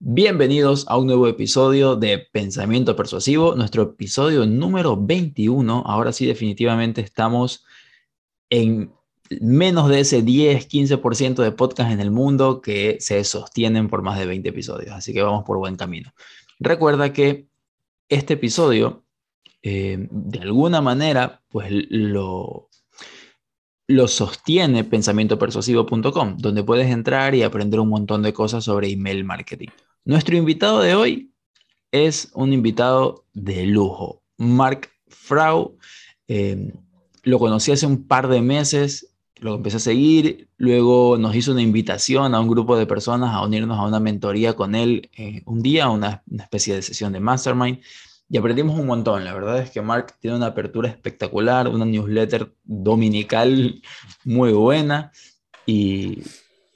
Bienvenidos a un nuevo episodio de Pensamiento Persuasivo, nuestro episodio número 21. Ahora sí, definitivamente estamos en menos de ese 10-15% de podcast en el mundo que se sostienen por más de 20 episodios. Así que vamos por buen camino. Recuerda que este episodio, eh, de alguna manera, pues lo, lo sostiene pensamientopersuasivo.com, donde puedes entrar y aprender un montón de cosas sobre email marketing. Nuestro invitado de hoy es un invitado de lujo, Mark Frau. Eh, lo conocí hace un par de meses, lo empecé a seguir, luego nos hizo una invitación a un grupo de personas a unirnos a una mentoría con él eh, un día, una, una especie de sesión de mastermind y aprendimos un montón. La verdad es que Mark tiene una apertura espectacular, una newsletter dominical muy buena y,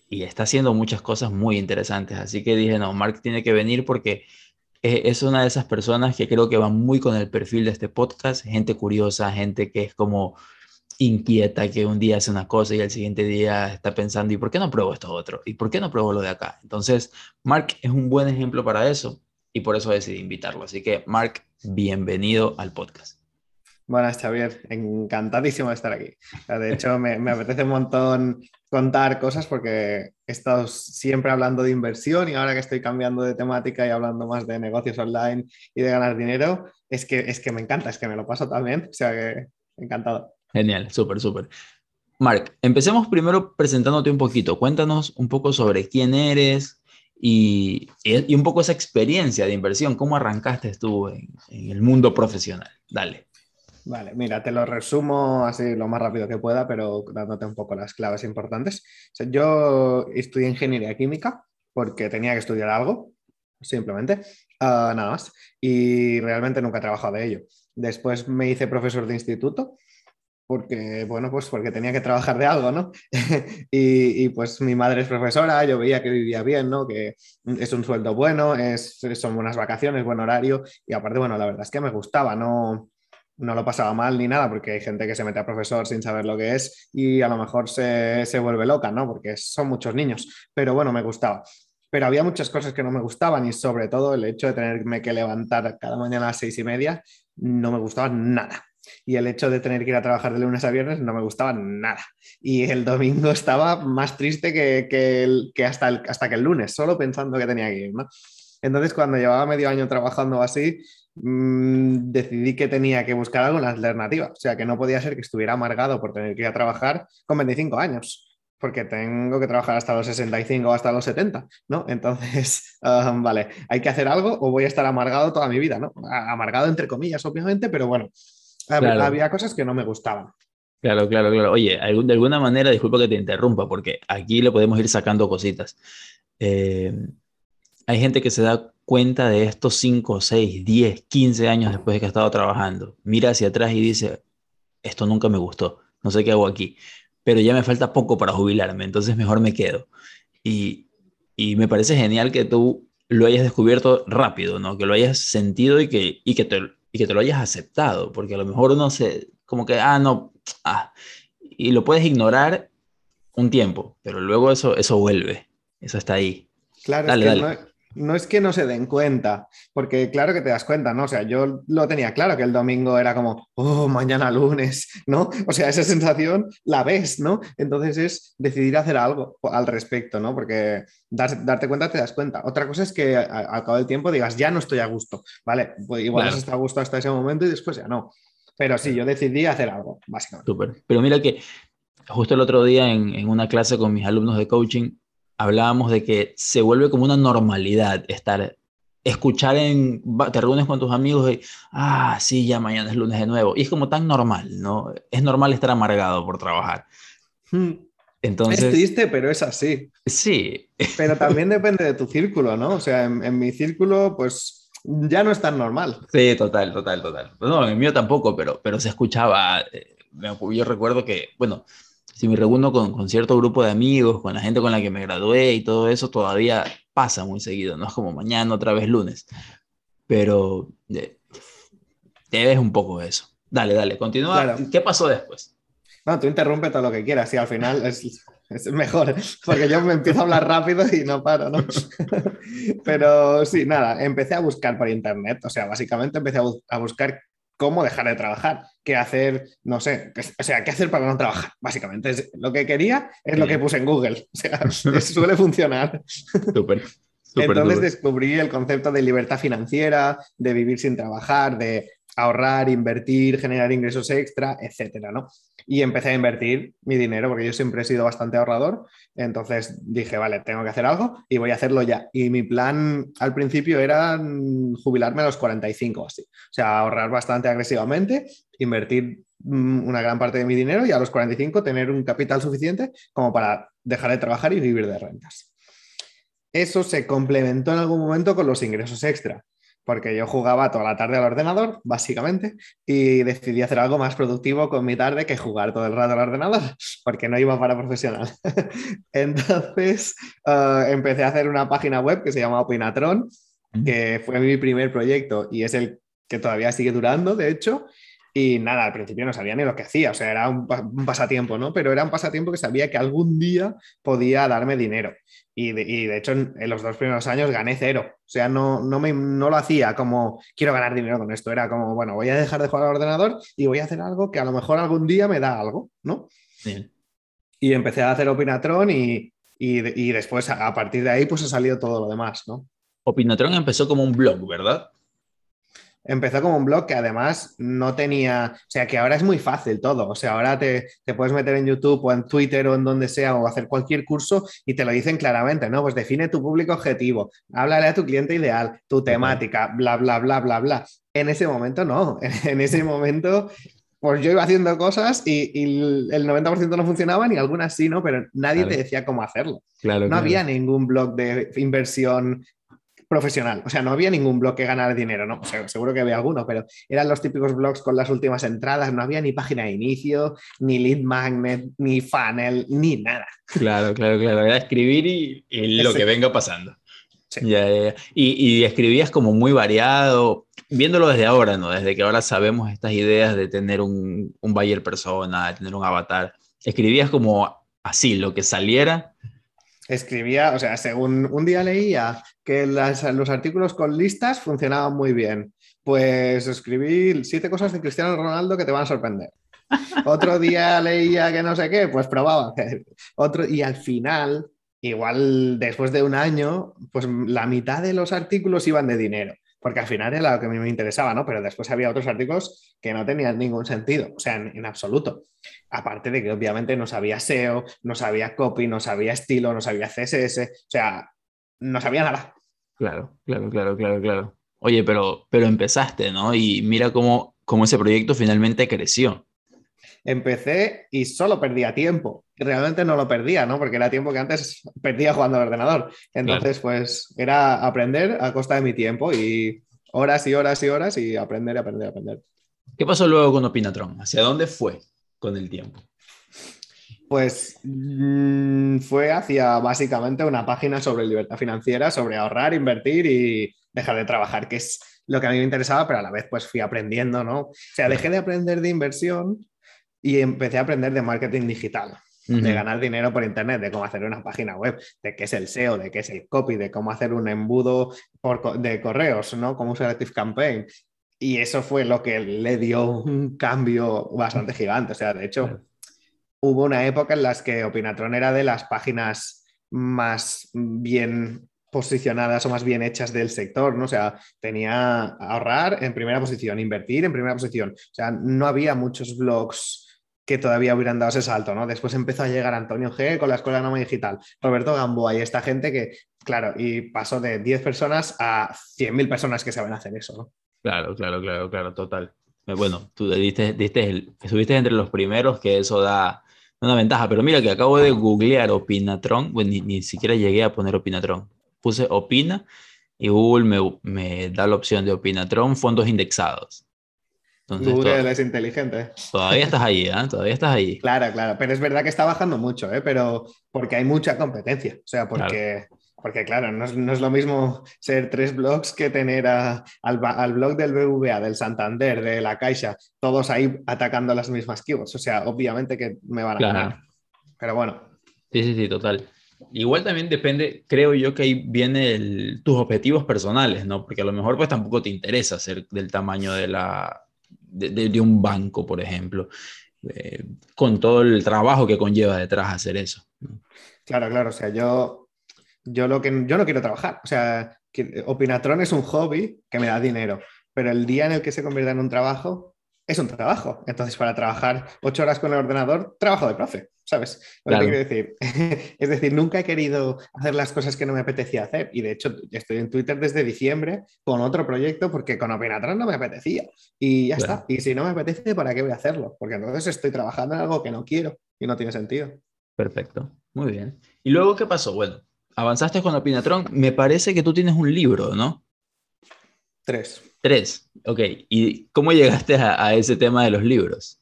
y está haciendo muchas cosas muy interesantes. Así que dije, no, Mark tiene que venir porque es una de esas personas que creo que va muy con el perfil de este podcast, gente curiosa, gente que es como inquieta, que un día hace una cosa y al siguiente día está pensando, ¿y por qué no pruebo esto otro? ¿Y por qué no pruebo lo de acá? Entonces, Mark es un buen ejemplo para eso y por eso decidí invitarlo. Así que, Mark, bienvenido al podcast. Buenas, Xavier. Encantadísimo de estar aquí. De hecho, me, me, apetece un montón contar cosas porque he estado siempre hablando de inversión y ahora que estoy cambiando de temática y hablando más de negocios online y de ganar dinero, es que, es que me encanta, es que me lo paso también. O sea que encantado. Genial, súper, súper. Mark, empecemos primero presentándote un poquito. Cuéntanos un poco sobre quién eres y, y un poco esa experiencia de inversión. ¿Cómo arrancaste tú en, el mundo profesional? Dale. Vale, mira, te lo resumo así lo más rápido que pueda, pero dándote un poco las claves importantes. Yo estudié ingeniería química porque tenía que estudiar algo, simplemente, uh, nada más. Y realmente nunca he trabajado de ello. Después me hice profesor de instituto porque, bueno, pues porque tenía que trabajar de algo, ¿no? y, y, pues mi madre es profesora, yo veía que vivía bien, ¿no? Que es un sueldo bueno, es, son buenas vacaciones, buen horario y aparte, bueno, la verdad es que me gustaba, no, no lo pasaba mal ni nada, porque hay gente que se mete a profesor sin saber lo que es y a lo mejor se, se, vuelve loca, ¿no? Porque son muchos niños, pero bueno, me gustaba. Pero había muchas cosas que no me gustaban y sobre todo el hecho de tenerme que levantar cada mañana a las seis y media no me gustaba nada. Y el hecho de tener que ir a trabajar de lunes a viernes no me gustaba nada. Y el domingo estaba más triste que, que, hasta, el, hasta que el lunes, solo pensando que tenía que ir. Entonces, cuando llevaba medio año trabajando así, mmm, decidí que tenía que buscar la alternativa. O sea, que no podía ser que estuviera amargado por tener que ir a trabajar con 25 años, porque tengo que trabajar hasta los 65 o hasta los 70, ¿no? Entonces, um, vale, hay que hacer algo o voy a estar amargado toda mi vida, ¿no? Amargado entre comillas, obviamente, pero bueno, claro. había cosas que no me gustaban. Claro, claro, claro. Oye, de alguna manera, disculpa que te interrumpa, porque aquí le podemos ir sacando cositas. Eh, hay gente que se da cuenta de estos 5, 6, 10, 15 años después de que ha estado trabajando. Mira hacia atrás y dice, esto nunca me gustó, no sé qué hago aquí, pero ya me falta poco para jubilarme, entonces mejor me quedo. Y, y me parece genial que tú lo hayas descubierto rápido, ¿no? Que lo hayas sentido y que, y que, te, y que te lo hayas aceptado, porque a lo mejor uno se, como que, ah, no, ah, y lo puedes ignorar un tiempo, pero luego eso, eso vuelve, eso está ahí. Claro, dale, es que dale. No es que no se den cuenta, porque claro que te das cuenta, ¿no? O sea, yo lo tenía claro que el domingo era como, oh, mañana lunes, ¿no? O sea, esa sensación la ves, ¿no? Entonces es decidir hacer algo al respecto, ¿no? Porque dar, darte cuenta te das cuenta. Otra cosa es que al cabo del tiempo digas, ya no estoy a gusto, ¿vale? Pues igual claro. has estado a gusto hasta ese momento y después ya no. Pero sí, yo decidí hacer algo, básicamente. Súper. Pero mira que justo el otro día en, en una clase con mis alumnos de coaching, hablábamos de que se vuelve como una normalidad estar, escuchar en, te reúnes con tus amigos y, ah, sí, ya mañana es lunes de nuevo. Y es como tan normal, ¿no? Es normal estar amargado por trabajar. Hmm. Entonces, es triste, pero es así. Sí. Pero también depende de tu círculo, ¿no? O sea, en, en mi círculo, pues ya no es tan normal. Sí, total, total, total. No, en el mío tampoco, pero, pero se escuchaba. Eh, yo recuerdo que, bueno, si me reúno con, con, cierto grupo de amigos, con la gente con la que me gradué y todo eso, todavía pasa muy seguido, no es como mañana otra vez lunes, pero eh, te ves un poco de eso. Dale, dale, continúa. Claro. ¿Qué pasó después? No, tú interrumpe todo lo que quieras y al final es, es mejor, porque yo me empiezo a hablar rápido y no paro, ¿no? Pero sí, nada, empecé a buscar por internet, o sea, básicamente empecé a, buscar cómo dejar de trabajar, qué hacer, no sé, o sea, qué hacer para no trabajar, básicamente. Es, lo que quería es lo que puse en Google, o sea, suele funcionar. Súper. Entonces descubrí el concepto de libertad financiera, de vivir sin trabajar, de ahorrar, invertir, generar ingresos extra, etcétera, ¿no? Y empecé a invertir mi dinero porque yo siempre he sido bastante ahorrador. Entonces dije, vale, tengo que hacer algo y voy a hacerlo ya. Y mi plan al principio era mm, jubilarme a los 45 así. O sea, ahorrar bastante agresivamente, invertir mm, una gran parte de mi dinero y a los 45 tener un capital suficiente como para dejar de trabajar y vivir de rentas. Eso se complementó en algún momento con los ingresos extra porque yo jugaba toda la tarde al ordenador, básicamente, y decidí hacer algo más productivo con mi tarde que jugar todo el rato al ordenador, porque no iba para profesional. Entonces eh, empecé a hacer una página web que se llama Opinatron, que fue mi primer proyecto y es el que todavía sigue durando, de hecho. Y nada, al principio no sabía ni lo que hacía, o sea, era un, pasatiempo, ¿no? Pero era un pasatiempo que sabía que algún día podía darme dinero. Y de, hecho, en, los dos primeros años gané cero. O sea, no, no, me, no lo hacía como quiero ganar dinero con esto. Era como, bueno, voy a dejar de jugar al ordenador y voy a hacer algo que a lo mejor algún día me da algo, ¿no? Y empecé a hacer Opinatron y, y, después, a partir de ahí, pues ha salido todo lo demás, ¿no? Opinatron empezó como un blog, ¿verdad? Empezó como un blog que además no tenía, o sea, que ahora es muy fácil todo, o sea, ahora te, puedes meter en YouTube o en Twitter o en donde sea o hacer cualquier curso y te lo dicen claramente, ¿no? Pues define tu público objetivo, háblale a tu cliente ideal, tu temática, bla, bla, bla, bla, bla. En ese momento no, en ese momento pues yo iba haciendo cosas y, el 90% no funcionaban y algunas sí, ¿no? Pero nadie te decía cómo hacerlo. no había ningún blog de inversión profesional. O sea, no había ningún blog que ganara dinero, ¿no? seguro que había alguno, pero eran los típicos blogs con las últimas entradas, no había ni página de inicio, ni lead magnet, ni funnel, ni nada. Claro, claro, claro. Era escribir y, lo que venga pasando. Y, escribías como muy variado, viéndolo desde ahora, ¿no? Desde que ahora sabemos estas ideas de tener un, un buyer persona, de tener un avatar. Escribías como así, lo que saliera escribía, o sea, según un día leía que los artículos con listas funcionaban muy bien, pues escribí siete cosas de Cristiano Ronaldo que te van a sorprender. Otro día leía que no sé qué, pues probaba. Otro, y al final, igual después de un año, pues la mitad de los artículos iban de dinero porque al final era lo que a mí me interesaba, ¿no? Pero después había otros artículos que no tenían ningún sentido, o sea, en, absoluto. Aparte de que obviamente no sabía SEO, no sabía copy, no sabía estilo, no sabía CSS, o sea, no sabía nada. Claro, claro, claro, claro, claro. Oye, pero, pero empezaste, ¿no? Y mira cómo, cómo ese proyecto finalmente creció empecé y solo perdía tiempo. Realmente no lo perdía, ¿no? Porque era tiempo que antes perdía jugando al ordenador. Entonces, pues era aprender a costa de mi tiempo y horas y horas y horas y aprender aprender aprender. ¿Qué pasó luego con Opinatron? ¿Hacia dónde fue con el tiempo? Pues mm, fue hacia básicamente una página sobre libertad financiera, sobre ahorrar, invertir y dejar de trabajar, que es lo que a mí me interesaba, pero a la vez pues fui aprendiendo, ¿no? O sea, dejé de aprender de inversión y empecé a aprender de marketing digital, de ganar dinero por internet, de cómo hacer una página web, de qué es el SEO, de qué es el copy, de cómo hacer un embudo por, de correos, ¿no? Cómo usar Campaign. Y eso fue lo que le dio un cambio bastante gigante. O sea, de hecho, hubo una época en la que Opinatron era de las páginas más bien posicionadas o más bien hechas del sector, ¿no? O sea, tenía ahorrar en primera posición, invertir en primera posición. O sea, no había muchos blogs que todavía hubieran dado ese salto, ¿no? Después empezó a llegar Antonio G con la Escuela Noma Digital, Roberto Gamboa y esta gente que, claro, y pasó de 10 personas a 100.000 personas que saben hacer eso, ¿no? Claro, claro, claro, claro, total. Eh, bueno, tú diste, diste el, estuviste entre los primeros que eso da una ventaja, pero mira que acabo de googlear Opinatron, bueno, ni, ni siquiera llegué a poner Opinatron, puse Opina y Google me, me da la opción de Opinatron fondos indexados. Google es inteligente. Todavía estás ahí, ¿eh? Todavía estás ahí. Claro, claro, pero es verdad que está bajando mucho, ¿eh? Pero porque hay mucha competencia, o sea, porque, claro. porque claro, no es, lo mismo ser tres blogs que tener al, al, blog del BVA, del Santander, de la Caixa, todos ahí atacando las mismas keywords, o sea, obviamente que me van a ganar. Pero bueno. Sí, sí, sí, total. Igual también depende, creo yo que ahí viene tus objetivos personales, ¿no? Porque a lo mejor pues tampoco te interesa ser del tamaño de, la, de, un banco, por ejemplo, eh, con todo el trabajo que conlleva detrás hacer eso. Claro, claro, o sea, yo, yo, lo que, yo no quiero trabajar, o sea, que Opinatron es un hobby que me da dinero, pero el día en el que se convierta en un trabajo, es un trabajo. Entonces, para trabajar ocho horas con el ordenador, trabajo de profe, ¿sabes? Decir. es decir, nunca he querido hacer las cosas que no me apetecía hacer. Y de hecho, estoy en Twitter desde diciembre con otro proyecto porque con Opinatron no me apetecía. Y ya está. Y si no me apetece, ¿para qué voy a hacerlo? Porque entonces estoy trabajando en algo que no quiero y no tiene sentido. Perfecto. Muy bien. ¿Y luego qué pasó? Bueno, avanzaste con Opinatron. Me parece que tú tienes un libro, ¿no? Tres. Tres, ok. ¿Y cómo llegaste a, ese tema de los libros?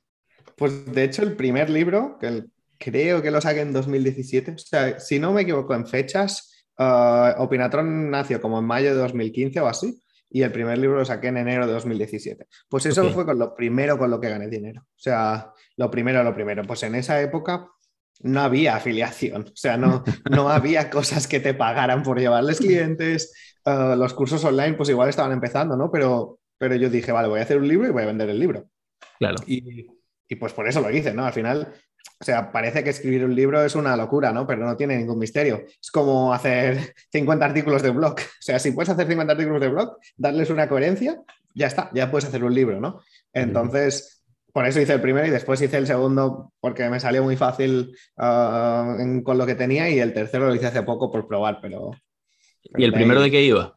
Pues de hecho el primer libro, que creo que lo saqué en 2017, o sea, si no me equivoco en fechas, uh, Opinatron nació como en mayo de 2015 o así, y el primer libro lo saqué en enero de 2017. Pues eso fue con lo primero con lo que gané dinero. O sea, lo primero, lo primero. Pues en esa época no había afiliación, o sea, no, no había cosas que te pagaran por llevarles clientes, eh, los cursos online pues igual estaban empezando, ¿no? Pero, pero yo dije, vale, voy a hacer un libro y voy a vender el libro. Claro. Y, pues por eso lo hice, ¿no? Al final, o sea, parece que escribir un libro es una locura, ¿no? Pero no tiene ningún misterio. Es como hacer 50 artículos de blog. O sea, si puedes hacer 50 artículos de blog, darles una coherencia, ya está, ya puedes hacer un libro, ¿no? Entonces por eso hice el primero y después hice el segundo porque me salió muy fácil ah, con lo que tenía y el tercero lo hice hace poco por probar, pero... ¿Y el primero de qué iba?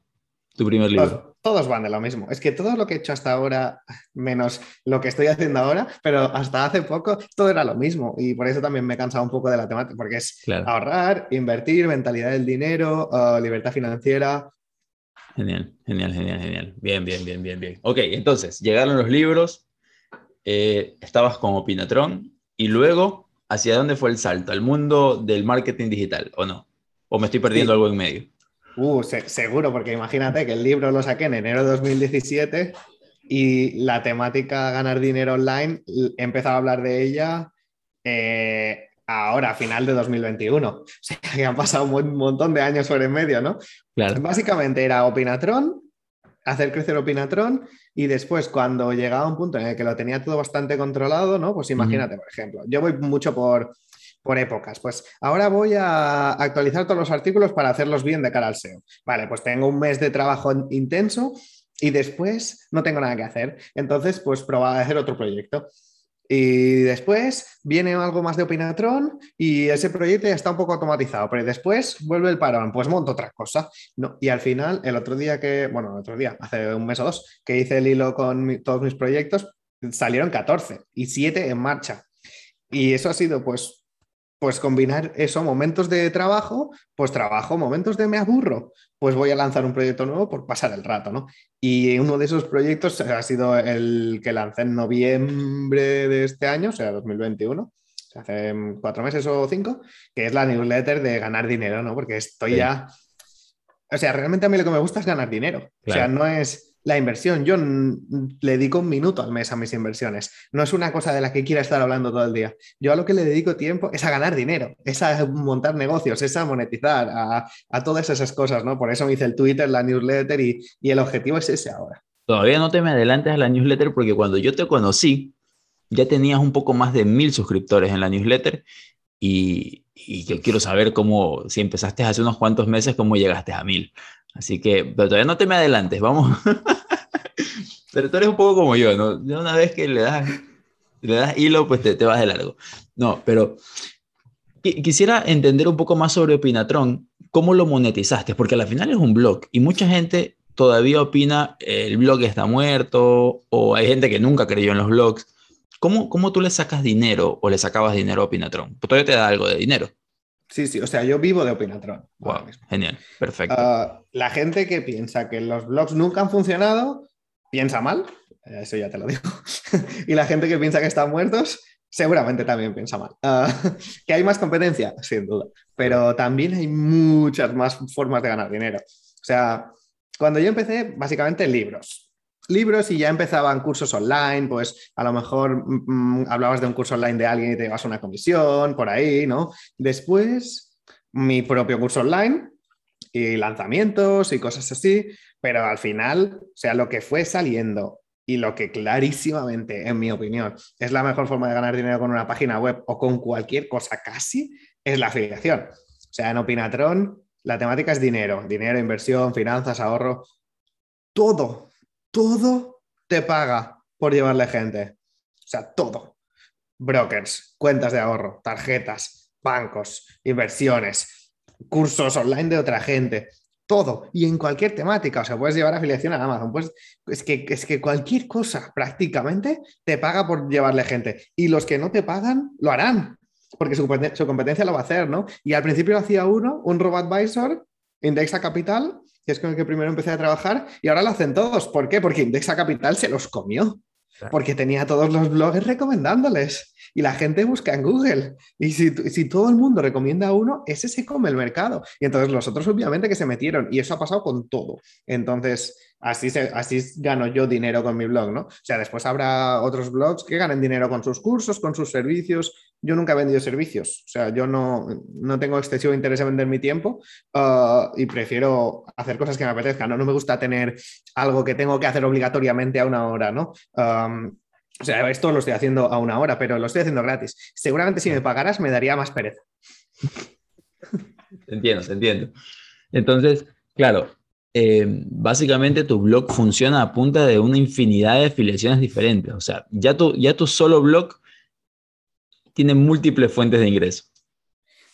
Tu primer libro. Todos, van de lo mismo. Es que todo lo que he hecho hasta ahora, menos lo que estoy haciendo ahora, pero hasta hace poco todo era lo mismo. Y por eso también me he cansado un poco de la temática, porque es ahorrar, invertir, mentalidad del dinero, libertad financiera. Genial, genial, genial, genial. Bien, bien, bien, bien, bien. Ok, entonces, llegaron los libros, eh, estabas con Opinatron y luego, ¿hacia dónde fue el salto? ¿Al mundo del marketing digital o no? ¿O me estoy perdiendo algo en medio? Uh, seguro, porque imagínate que el libro lo saqué en enero de 2017 y la temática ganar dinero online, he empezado a hablar de ella eh, ahora, a final de 2021. O sea, que han pasado un montón de años sobre en medio, ¿no? Claro. Básicamente era Opinatron, hacer crecer Opinatron y después cuando llegaba un punto en el que lo tenía todo bastante controlado, ¿no? Pues imagínate, por ejemplo, yo voy mucho por, por épocas. Pues ahora voy a actualizar todos los artículos para hacerlos bien de cara al SEO. Vale, pues tengo un mes de trabajo intenso y después no tengo nada que hacer. Entonces, pues probar a hacer otro proyecto. Y después viene algo más de Opinatron y ese proyecto ya está un poco automatizado, pero después vuelve el parón, pues monto otra cosa. No, y al final, el otro día que, bueno, el otro día, hace un mes o dos, que hice el hilo con todos mis proyectos, salieron 14 y 7 en marcha. Y eso ha sido pues pues combinar eso, momentos de trabajo, pues trabajo, momentos de me aburro, pues voy a lanzar un proyecto nuevo por pasar el rato, ¿no? Y uno de esos proyectos ha sido el que lancé en noviembre de este año, o sea, 2021, hace cuatro meses o cinco, que es la newsletter de ganar dinero, ¿no? Porque estoy ya... O sea, realmente a mí lo que me gusta es ganar dinero. O sea, no es la inversión. Yo le dedico un minuto al mes a mis inversiones. No es una cosa de la que quiera estar hablando todo el día. Yo a lo que le dedico tiempo es a ganar dinero, es a montar negocios, es a monetizar, a, todas esas cosas, ¿no? Por eso me hice el Twitter, la newsletter y, el objetivo es ese ahora. Todavía no te me adelantes a la newsletter porque cuando yo te conocí, ya tenías un poco más de mil suscriptores en la newsletter y, y yo quiero saber cómo, si empezaste hace unos cuantos meses, cómo llegaste a mil. Así que, pero todavía no te me adelantes, vamos. pero tú eres un poco como yo, ¿no? Una vez que le das, le das hilo, pues te, te vas de largo. No, pero quisiera entender un poco más sobre Opinatron, cómo lo monetizaste, porque al final es un blog y mucha gente todavía opina el blog está muerto o hay gente que nunca creyó en los blogs. ¿Cómo, cómo tú le sacas dinero o le sacabas dinero a Opinatron? Pues todavía te da algo de dinero. Sí, sí, o sea, yo vivo de Opinatron. Wow, genial, perfecto. Ah, la gente que piensa que los blogs nunca han funcionado, piensa mal, eso ya te lo digo. y la gente que piensa que están muertos, seguramente también piensa mal. Ah, ¿Que hay más competencia? Sin duda. Pero también hay muchas más formas de ganar dinero. O sea, cuando yo empecé, básicamente libros. Libros y ya empezaban cursos online, pues a lo mejor mm, hablabas de un curso online de alguien y te llevas una comisión, por ahí, ¿no? Después, mi propio curso online y lanzamientos y cosas así, pero al final, o sea, lo que fue saliendo y lo que clarísimamente, en mi opinión, es la mejor forma de ganar dinero con una página web o con cualquier cosa casi, es la afiliación. O sea, en Opinatron la temática es dinero, dinero, inversión, finanzas, ahorro. Todo, todo te paga por llevarle gente. O sea, todo. Brokers, cuentas de ahorro, tarjetas, bancos, inversiones, cursos online de otra gente todo y en cualquier temática. O sea, puedes llevar afiliación a Amazon. Pues es que, es que cualquier cosa prácticamente te paga por llevarle gente. Y los que no te pagan lo harán, porque su, competencia lo va a hacer, ¿no? Y al principio lo hacía uno, un robot advisor, Indexa Capital, que es con el que primero empecé a trabajar, y ahora lo hacen todos. ¿Por qué? Porque Indexa Capital se los comió. Porque tenía todos los bloggers recomendándoles y la gente busca en Google. Y si, si, todo el mundo recomienda a uno, ese se come el mercado. Y entonces los otros obviamente que se metieron. Y eso ha pasado con todo. Entonces, así, se, así gano yo dinero con mi blog, ¿no? O sea, después habrá otros blogs que ganen dinero con sus cursos, con sus servicios. Yo nunca he vendido servicios. O sea, yo no, no tengo excesivo interés en vender mi tiempo uh, y prefiero hacer cosas que me apetezcan. ¿no? no me gusta tener algo que tengo que hacer obligatoriamente a una hora, ¿no? O sea, esto lo estoy haciendo a una hora, pero lo estoy haciendo gratis. Seguramente si me pagaras me daría más pereza. Entiendo, entiendo. Entonces, claro, eh, básicamente tu blog funciona a punta de una infinidad de afiliaciones diferentes. O sea, ya tu, ya tu solo blog tiene múltiples fuentes de ingreso.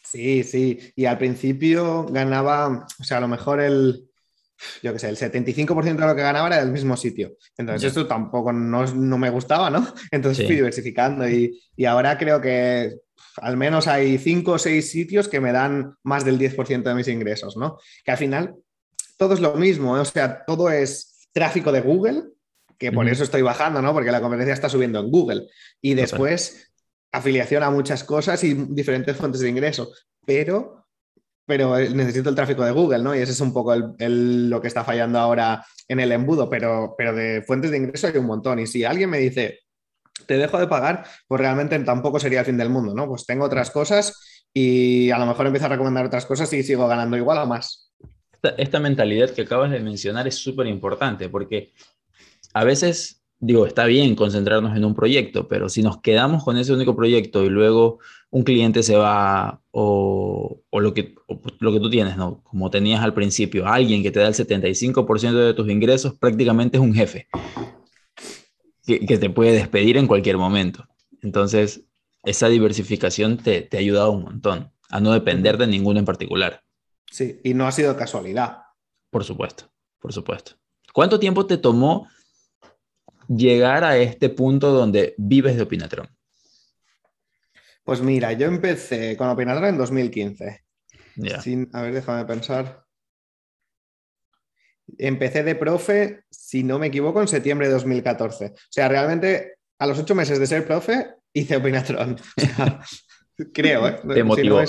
Sí, sí. Y al principio ganaba, o sea, a lo mejor el, yo qué sé, el 75% de lo que ganaba era del mismo sitio. Entonces, esto tampoco no, me gustaba, ¿no? Entonces fui diversificando y, ahora creo que al menos hay 5 o 6 sitios que me dan más del 10% de mis ingresos, ¿no? Que al final todo es lo mismo, ¿eh? o sea, todo es tráfico de Google, que por eso estoy bajando, ¿no? Porque la competencia está subiendo en Google. Y después afiliación a muchas cosas y diferentes fuentes de ingreso. Pero pero necesito el tráfico de Google, ¿no? Y ese es un poco lo que está fallando ahora en el embudo, pero, pero de fuentes de ingreso hay un montón. Y si alguien me dice, te dejo de pagar, pues realmente tampoco sería el fin del mundo, ¿no? Pues tengo otras cosas y a lo mejor empiezo a recomendar otras cosas y sigo ganando igual o más. esta mentalidad que acabas de mencionar es súper importante porque a veces digo, está bien concentrarnos en un proyecto, pero si nos quedamos con ese único proyecto y luego un cliente se va o, lo, que, lo que tú tienes, ¿no? Como tenías al principio, alguien que te da el 75% de tus ingresos prácticamente es un jefe que, te puede despedir en cualquier momento. Entonces, esa diversificación te, te ha ayudado un montón a no depender de ninguno en particular. Sí, y no ha sido casualidad. Por supuesto, por supuesto. ¿Cuánto tiempo te tomó llegar a este punto donde vives de Opinatron? Pues mira, yo empecé con Opinatron en 2015. a ver, déjame pensar. Empecé de profe, si no me equivoco, en septiembre de 2014. O sea, realmente a los ocho meses de ser profe hice Opinatron. creo, ¿eh? ¿Te motivó?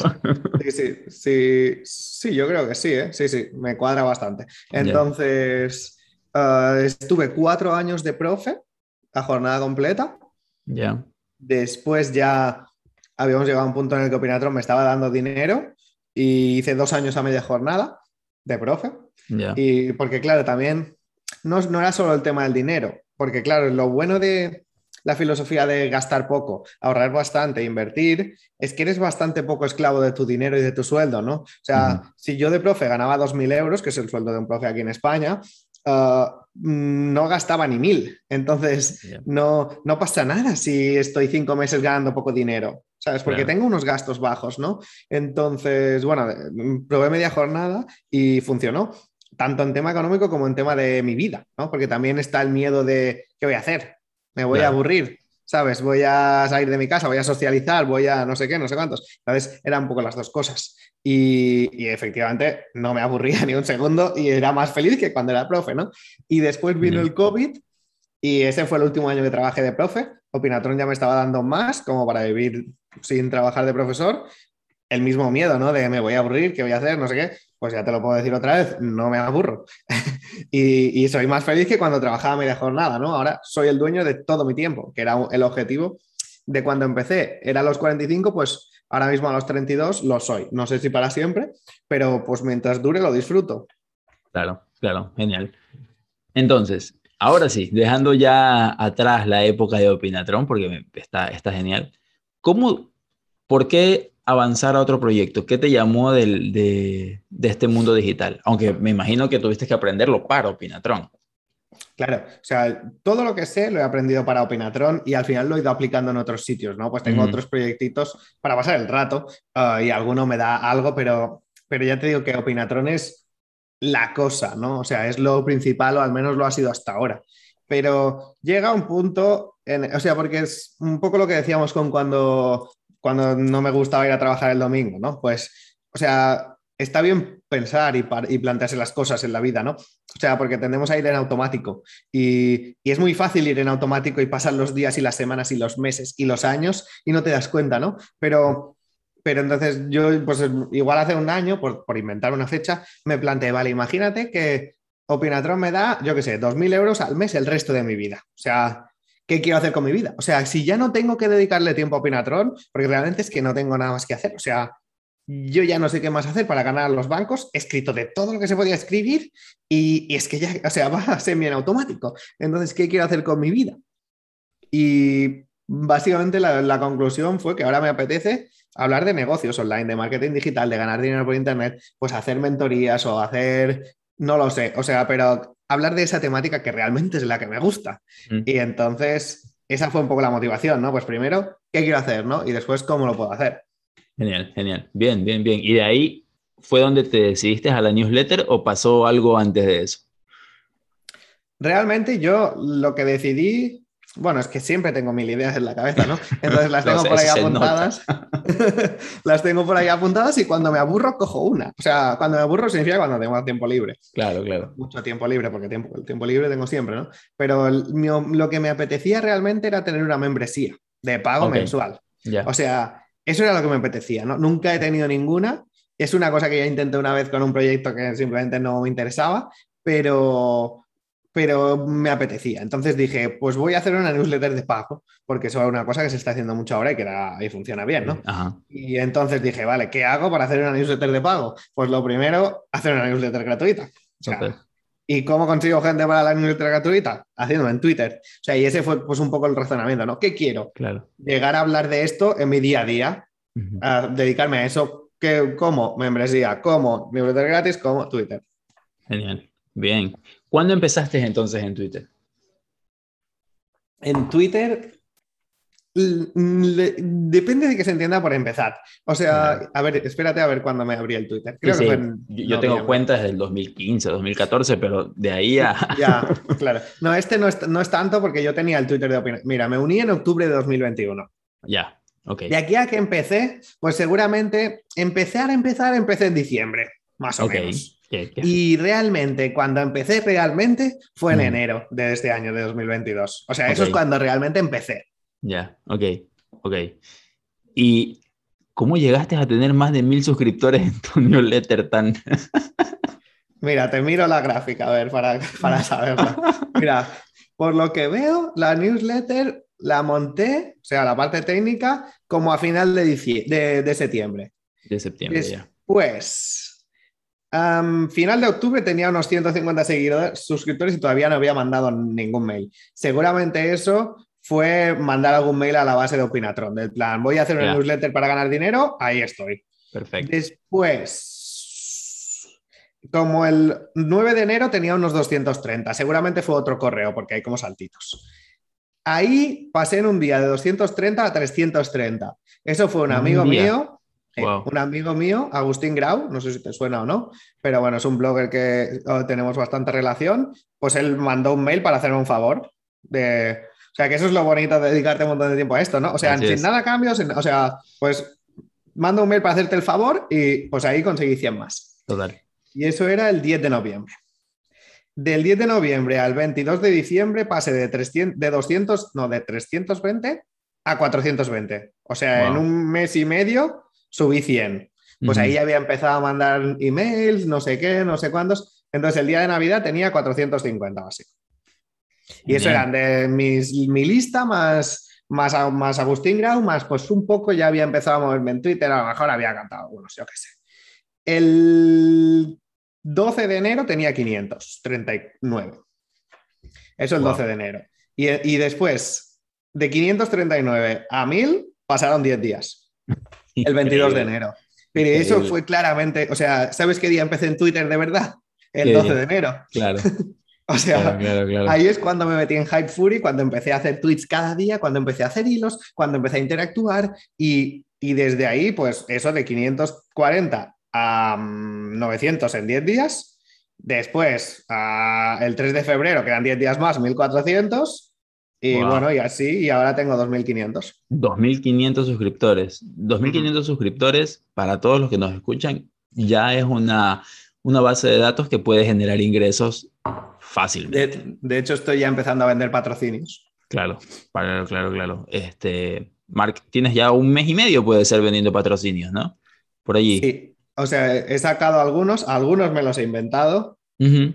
sí, sí, sí, yo creo que sí, ¿eh? Sí, sí, me cuadra bastante. Entonces... Ah, estuve cuatro años de profe a jornada completa. Ya. Después ya habíamos llegado a un punto en el que Opinatron me estaba dando dinero y hice dos años a media jornada de profe. Y porque, claro, también no, no era solo el tema del dinero, porque, claro, lo bueno de la filosofía de gastar poco, ahorrar bastante, invertir, es que eres bastante poco esclavo de tu dinero y de tu sueldo, ¿no? O sea, si yo de profe ganaba 2.000 euros, que es el sueldo de un profe aquí en España, Ah, no gastaba ni mil. Entonces, no, no pasa nada si estoy cinco meses ganando poco dinero, ¿sabes? Porque tengo unos gastos bajos, ¿no? Entonces, bueno, probé media jornada y funcionó, tanto en tema económico como en tema de mi vida, ¿no? Porque también está el miedo de, ¿qué voy a hacer? ¿Me voy a aburrir? ¿Sabes? Voy a salir de mi casa, voy a socializar, voy a no sé qué, no sé cuántos. Entonces, eran un poco las dos cosas. Y, efectivamente no me aburría ni un segundo y era más feliz que cuando era profe, ¿no? Y después vino el COVID y ese fue el último año que trabajé de profe. Opinatron ya me estaba dando más como para vivir sin trabajar de profesor. El mismo miedo, ¿no? De me voy a aburrir, ¿qué voy a hacer? No sé qué. Pues ya te lo puedo decir otra vez, no me aburro. Y, soy más feliz que cuando trabajaba media jornada, ¿no? Ahora soy el dueño de todo mi tiempo, que era el objetivo de cuando empecé. Era a los 45, pues ahora mismo a los 32 lo soy. No sé si para siempre, pero pues mientras dure lo disfruto. Claro, claro, genial. Entonces, ahora sí, dejando ya atrás la época de Opinatron, porque está, está genial. ¿Cómo, por qué avanzar a otro proyecto? ¿Qué te llamó de, este mundo digital? Aunque me imagino que tuviste que aprenderlo para Opinatron. Claro, o sea, todo lo que sé lo he aprendido para Opinatron y al final lo he ido aplicando en otros sitios, ¿no? Pues tengo otros proyectitos para pasar el rato ah, y alguno me da algo, pero, pero ya te digo que Opinatron es la cosa, ¿no? O sea, es lo principal o al menos lo ha sido hasta ahora. Pero llega un punto, o sea, porque es un poco lo que decíamos con cuando cuando no me gustaba ir a trabajar el domingo, ¿no? Pues, o sea, está bien pensar y, plantearse las cosas en la vida, ¿no? O sea, porque tendemos a ir en automático y, y, es muy fácil ir en automático y pasar los días y las semanas y los meses y los años y no te das cuenta, ¿no? Pero, pero entonces yo, pues igual hace un año, por, por inventar una fecha, me planteé, vale, imagínate que Opinatron me da, yo qué sé, 2.000 euros al mes el resto de mi vida. O sea, ¿qué quiero hacer con mi vida? O sea, si ya no tengo que dedicarle tiempo a Pinatron, porque realmente es que no tengo nada más que hacer, o sea, yo ya no sé qué más hacer para ganar los bancos, he escrito de todo lo que se podía escribir y, es que ya, o sea, va a ser bien automático. Entonces, ¿qué quiero hacer con mi vida? Y básicamente la conclusión fue que ahora me apetece hablar de negocios online, de marketing digital, de ganar dinero por Internet, pues hacer mentorías o hacer, no lo sé, o sea, pero hablar de esa temática que realmente es la que me gusta. Mm. Y entonces, esa fue un poco la motivación, ¿no? Pues primero, ¿qué quiero hacer, ¿no? Y después, ¿cómo lo puedo hacer? Genial, genial. Bien, bien, bien. ¿Y de ahí fue donde te decidiste a la newsletter o pasó algo antes de eso? Realmente yo lo que decidí bueno, es que siempre tengo mil ideas en la cabeza, ¿no? Entonces las tengo por ahí apuntadas. las tengo por ahí apuntadas y cuando me aburro cojo una. O sea, cuando me aburro significa cuando tengo tiempo libre. Claro, claro. Mucho tiempo libre, porque tiempo, el tiempo libre tengo siempre, ¿no? Pero lo que me apetecía realmente era tener una membresía de pago mensual. O sea, eso era lo que me apetecía, ¿no? Nunca he tenido ninguna. Es una cosa que ya intenté una vez con un proyecto que simplemente no me interesaba, pero pero me apetecía. Entonces dije, pues voy a hacer una newsletter de pago, porque eso es una cosa que se está haciendo mucho ahora y que y funciona bien, ¿no? Y entonces dije, vale, ¿qué hago para hacer una newsletter de pago? Pues lo primero, hacer una newsletter gratuita. ¿Y cómo consigo gente para la newsletter gratuita? Haciéndolo en Twitter. O sea, y ese fue pues un poco el razonamiento, ¿no? ¿Qué quiero? Claro. Llegar a hablar de esto en mi día a día, a dedicarme a eso. ¿Qué, ¿Cómo? Membresía. ¿Cómo? Newsletter gratis. ¿Cómo? Twitter. Genial. Bien. ¿Cuándo empezaste entonces en Twitter? En Twitter depende de que se entienda por empezar. O sea, a ver, espérate a ver cuándo me abrí el Twitter. Yo tengo cuentas del 2015, 2014, pero de ahí a... ya, claro. No, este no es, no es tanto porque yo tenía el Twitter de opinión. Mira, me uní en octubre de 2021. Ya, ok. De aquí a que empecé, pues seguramente empezar a empezar, empecé en diciembre, más o menos. Y realmente, cuando empecé realmente, fue en mm. enero de este año, de 2022. O sea, eso es cuando realmente empecé. Ya, ok, ok. ¿Y cómo llegaste a tener más de mil suscriptores en tu newsletter tan... Mira, te miro la gráfica, a ver, para, para saberlo. Mira, por lo que veo, la newsletter la monté, o sea, la parte técnica, como a final de, de, de septiembre. De septiembre, ya. Pues final de octubre tenía unos 150 seguidores, suscriptores y todavía no había mandado ningún mail. Seguramente eso fue mandar algún mail a la base de Opinatron, del plan, voy a hacer una newsletter para ganar dinero, ahí estoy. Perfecto. Después, como el 9 de enero tenía unos 230, seguramente fue otro correo porque hay como saltitos. Ahí pasé en un día de 230 a 330. Eso fue un amigo mío un amigo mío, Agustín Grau, no sé si te suena o no, pero bueno, es un blogger que oh, tenemos bastante relación, pues él mandó un mail para hacerme un favor. De... O sea, que eso es lo bonito de dedicarte un montón de tiempo a esto, ¿no? O sea, sin nada cambio, o sea, pues mando un mail para hacerte el favor y pues ahí conseguí 100 más. Total. Y eso era el 10 de noviembre. Del 10 de noviembre al 22 de diciembre pasé de, 300, de 200, no, de 320 a 420. O sea, en un mes y medio subí 100. Pues ahí había empezado a mandar emails, no sé qué, no sé cuántos. Entonces el día de Navidad tenía 450 básicos. Y eso eran de mis, mi lista más, más, más Agustín Grau, más pues un poco ya había empezado a moverme en Twitter, a lo mejor había cantado algunos, yo qué sé. El 12 de enero tenía 539. Eso el Wow. 12 de enero. Y, y después, de 539 a 1000, pasaron 10 días. El 22 de enero. Pero eso fue claramente, o sea, ¿sabes qué día empecé en Twitter de verdad? El ¿Qué 12 día? de enero. Claro, O sea, claro, claro, claro. Ahí es cuando me metí en Hype Fury, cuando empecé a hacer tweets cada día, cuando empecé a hacer hilos, cuando empecé a interactuar y, y desde ahí, pues eso de 540 a mm, 900 en 10 días. Después, a el 3 de febrero, quedan 10 días más, 1400. Y Wow. bueno, y así, y ahora tengo 2500. 2.500 suscriptores. 2.500 suscriptores para todos los que nos escuchan ya es una, una base de datos que puede generar ingresos fácilmente. De, de hecho, estoy ya empezando a vender patrocinios. Claro, claro, claro, claro. Este, Mark, tienes ya un mes y medio, puede ser vendiendo patrocinios, ¿no? Por allí. Sí. O sea, he sacado algunos, algunos me los he inventado, Ujú.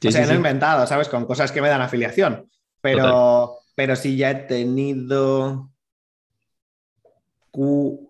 Sí, o sea, sí, no he sí. inventado, ¿sabes? Con cosas que me dan afiliación. Pero, pero sí ya he tenido